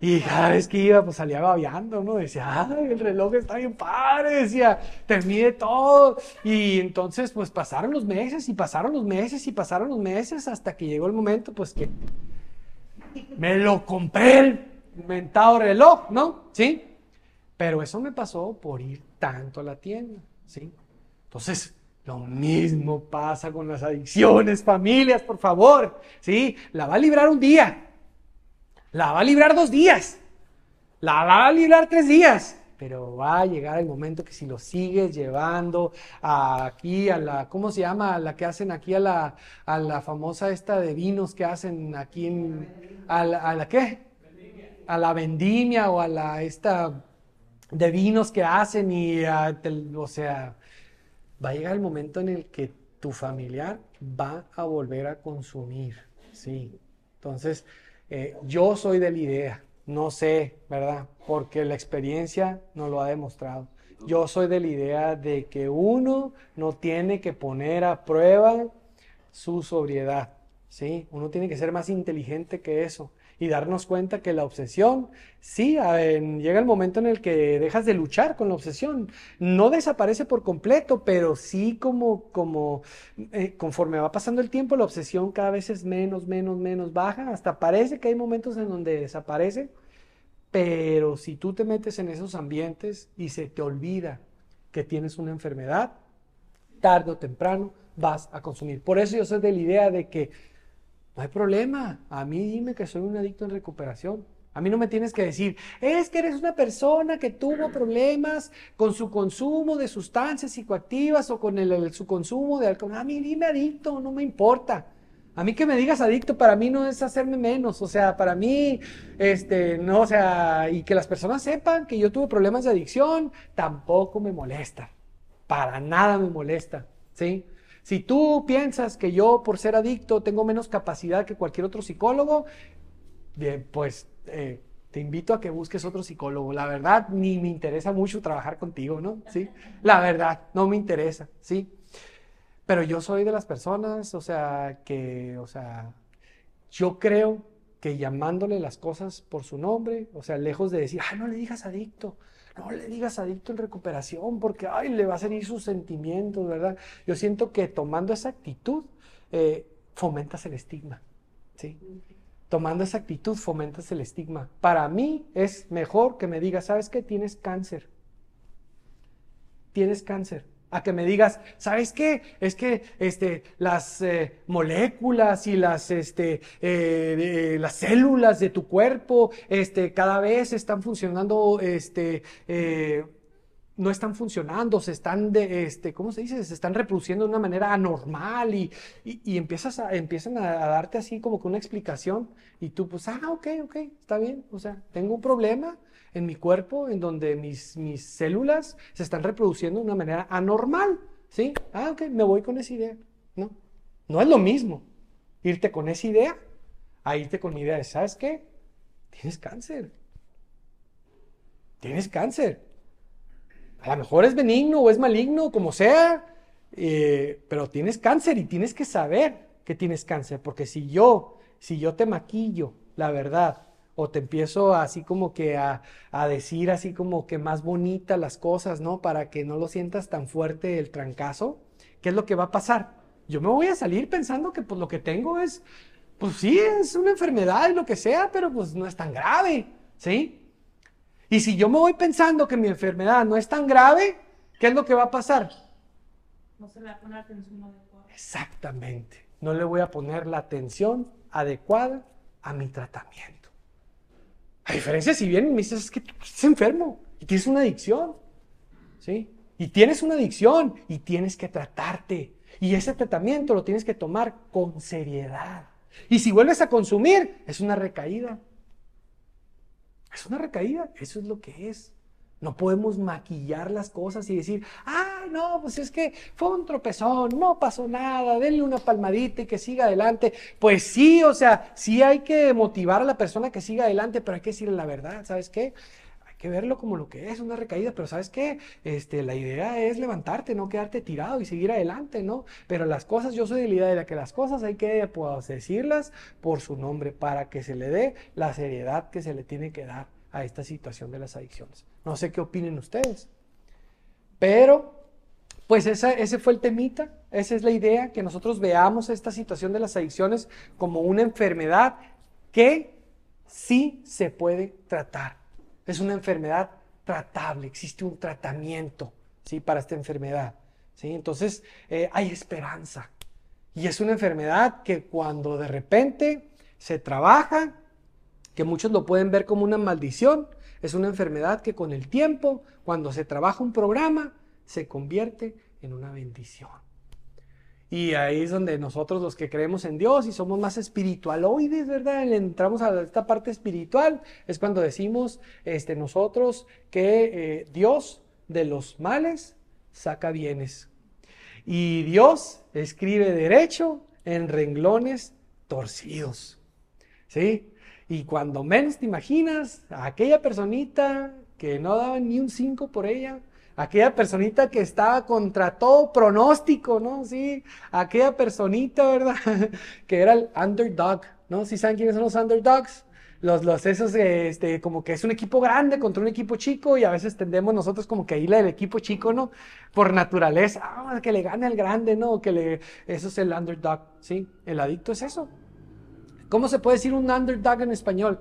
S1: Y cada vez que iba, pues salía babeando, ¿no? Decía, ay, el reloj está bien padre, decía, te mide todo. Y entonces, pues pasaron los meses y pasaron los meses y pasaron los meses hasta que llegó el momento, pues que me lo compré el mentado reloj, ¿no? ¿Sí? Pero eso me pasó por ir tanto a la tienda, ¿sí? Entonces, lo mismo pasa con las adicciones, familias, por favor, ¿sí? La va a librar un día, la va a librar dos días. La va a librar tres días. Pero va a llegar el momento que si lo sigues llevando aquí a la, ¿cómo se llama? A la que hacen aquí a la, a la famosa esta de vinos que hacen aquí en, a la, a la qué? A la vendimia o a la esta de vinos que hacen y, o sea, va a llegar el momento en el que tu familiar va a volver a consumir, sí. Entonces, eh, yo soy de la idea, no sé, ¿verdad? Porque la experiencia nos lo ha demostrado. Yo soy de la idea de que uno no tiene que poner a prueba su sobriedad, ¿sí? Uno tiene que ser más inteligente que eso y darnos cuenta que la obsesión, sí, llega el momento en el que dejas de luchar con la obsesión. No desaparece por completo, pero sí como, como eh, conforme va pasando el tiempo, la obsesión cada vez es menos, menos, menos baja. Hasta parece que hay momentos en donde desaparece, pero si tú te metes en esos ambientes y se te olvida que tienes una enfermedad, tarde o temprano vas a consumir. Por eso yo soy de la idea de que no hay problema. A mí dime que soy un adicto en recuperación. A mí no me tienes que decir, es que eres una persona que tuvo problemas con su consumo de sustancias psicoactivas o con el, su consumo de alcohol. A mí dime adicto, no me importa. A mí que me digas adicto para mí no es hacerme menos, o sea, para mí, este, no, o sea, y que las personas sepan que yo tuve problemas de adicción, tampoco me molesta, para nada me molesta, ¿sí? Si tú piensas que yo por ser adicto tengo menos capacidad que cualquier otro psicólogo, bien, pues eh, te invito a que busques otro psicólogo. La verdad, ni me interesa mucho trabajar contigo, ¿no? Sí, la verdad, no me interesa, ¿sí? Pero yo soy de las personas, o sea, que, o sea, yo creo que llamándole las cosas por su nombre, o sea, lejos de decir, ah, no le digas adicto, no le digas adicto en recuperación porque, ay, le va a salir sus sentimientos, ¿verdad? Yo siento que tomando esa actitud eh, fomentas el estigma, ¿sí? Tomando esa actitud fomentas el estigma. Para mí es mejor que me digas, ¿sabes qué? Tienes cáncer. Tienes cáncer a que me digas, ¿sabes qué? Es que este, las eh, moléculas y las, este, eh, las células de tu cuerpo este, cada vez están funcionando este, eh, no están funcionando, se están, de, este, ¿cómo se dice? Se están reproduciendo de una manera anormal y, y, empiezas a, empiezan a, darte así como que una explicación y tú pues, ah, ok, ok, está bien, o sea, tengo un problema en mi cuerpo en donde mis, mis células se están reproduciendo de una manera anormal, ¿sí? Ah, ok, me voy con esa idea, ¿no? No es lo mismo irte con esa idea a irte con idea de, ¿sabes qué? Tienes cáncer. Tienes cáncer. A lo mejor es benigno o es maligno, como sea, eh, pero tienes cáncer y tienes que saber que tienes cáncer, porque si yo, si yo te maquillo, la verdad, o te empiezo así como que a, a, decir así como que más bonitas las cosas, ¿no? Para que no lo sientas tan fuerte el trancazo, ¿qué es lo que va a pasar? Yo me voy a salir pensando que pues lo que tengo es pues sí, es una enfermedad y lo que sea, pero pues no es tan grave, ¿sí? Y si yo me voy pensando que mi enfermedad no es tan grave, ¿qué es lo que va a pasar?
S4: No se le va a poner atención adecuada.
S1: Exactamente. No le voy a poner la atención adecuada a mi tratamiento. A diferencia si bien me dices, es que estás enfermo y tienes una adicción, ¿sí? Y tienes una adicción y tienes que tratarte. Y ese tratamiento lo tienes que tomar con seriedad. Y si vuelves a consumir, es una recaída. Es una recaída, eso es lo que es. No podemos maquillar las cosas y decir, ah, no, pues es que fue un tropezón, no pasó nada, denle una palmadita y que siga adelante. Pues sí, o sea, sí hay que motivar a la persona que siga adelante, pero hay que decirle la verdad, ¿sabes qué? que verlo como lo que es, una recaída, pero ¿sabes qué? Este, la idea es levantarte, no quedarte tirado y seguir adelante, ¿no? Pero las cosas, yo soy de la idea de que las cosas hay que pues, decirlas por su nombre para que se le dé la seriedad que se le tiene que dar a esta situación de las adicciones. No sé qué opinen ustedes, pero pues esa, ese fue el temita, esa es la idea, que nosotros veamos esta situación de las adicciones como una enfermedad que sí se puede tratar es una enfermedad tratable, existe un tratamiento ¿sí? para esta enfermedad. ¿sí? Entonces eh, hay esperanza. Y es una enfermedad que cuando de repente se trabaja, que muchos lo pueden ver como una maldición, es una enfermedad que con el tiempo, cuando se trabaja un programa, se convierte en una bendición. Y ahí es donde nosotros los que creemos en Dios y somos más espiritualoides, ¿verdad? Entramos a esta parte espiritual, es cuando decimos este, nosotros que eh, Dios de los males saca bienes. Y Dios escribe derecho en renglones torcidos. ¿Sí? Y cuando menos te imaginas, aquella personita que no daba ni un 5 por ella, aquella personita que estaba contra todo pronóstico, ¿no? Sí, aquella personita, ¿verdad? (laughs) que era el underdog, ¿no? ¿Sí saben quiénes son los underdogs? Los, los esos, este, como que es un equipo grande contra un equipo chico y a veces tendemos nosotros como que irle al equipo chico, ¿no? Por naturaleza, ah, que le gane al grande, ¿no? Que le, eso es el underdog, ¿sí? El adicto es eso. ¿Cómo se puede decir un underdog en español?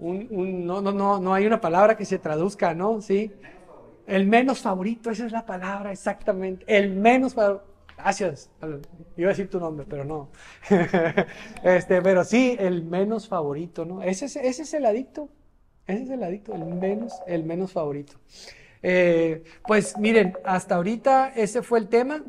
S1: Un, un, no, no, no, no hay una palabra que se traduzca, ¿no? Sí. El menos favorito, esa es la palabra exactamente. El menos favorito. Gracias. Iba a decir tu nombre, pero no. (laughs) este, pero sí, el menos favorito, ¿no? Ese es, ese es el adicto. Ese es el adicto, el menos, el menos favorito. Eh, pues miren, hasta ahorita ese fue el tema.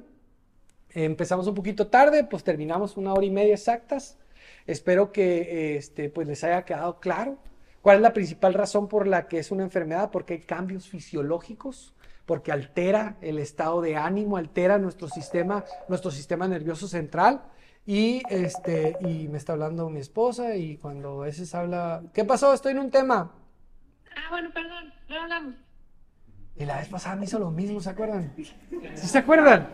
S1: Empezamos un poquito tarde, pues terminamos una hora y media exactas. Espero que este, pues les haya quedado claro. ¿Cuál es la principal razón por la que es una enfermedad? Porque hay cambios fisiológicos, porque altera el estado de ánimo, altera nuestro sistema, nuestro sistema nervioso central. Y este, y me está hablando mi esposa, y cuando a veces habla, ¿qué pasó? Estoy en un tema.
S4: Ah, bueno, perdón, no hablamos.
S1: Y la vez pasada me hizo lo mismo, ¿se acuerdan? ¿Sí se acuerdan?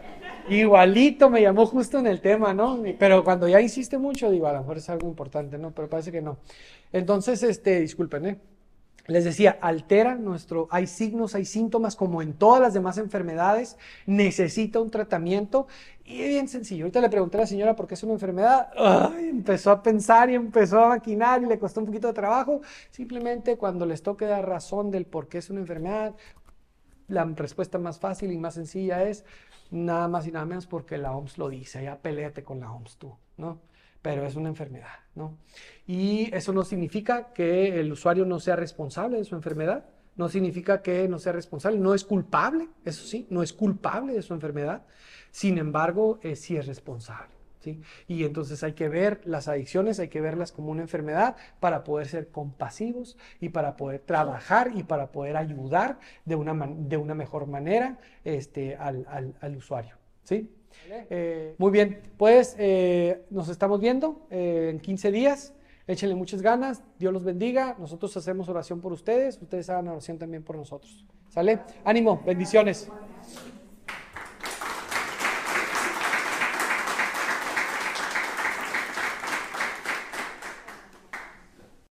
S1: Igualito me llamó justo en el tema, ¿no? Pero cuando ya insiste mucho, digo, a lo mejor es algo importante, ¿no? Pero parece que no. Entonces, este, disculpen, ¿eh? Les decía, altera nuestro, hay signos, hay síntomas como en todas las demás enfermedades, necesita un tratamiento y es bien sencillo. Ahorita le pregunté a la señora por qué es una enfermedad, empezó a pensar y empezó a maquinar y le costó un poquito de trabajo. Simplemente cuando les toque dar razón del por qué es una enfermedad, la respuesta más fácil y más sencilla es nada más y nada menos porque la OMS lo dice, ya peleate con la OMS tú, ¿no? Pero es una enfermedad, ¿no? Y eso no significa que el usuario no sea responsable de su enfermedad, no significa que no sea responsable, no es culpable, eso sí, no es culpable de su enfermedad, sin embargo, eh, sí es responsable. ¿Sí? Y entonces hay que ver las adicciones, hay que verlas como una enfermedad para poder ser compasivos y para poder trabajar y para poder ayudar de una, man- de una mejor manera este, al, al- al usuario. ¿sí? Eh, muy bien, pues eh, nos estamos viendo eh, en 15 días. Échenle muchas ganas, Dios los bendiga. Nosotros hacemos oración por ustedes, ustedes hagan oración también por nosotros. ¿Sale? Ánimo, bendiciones.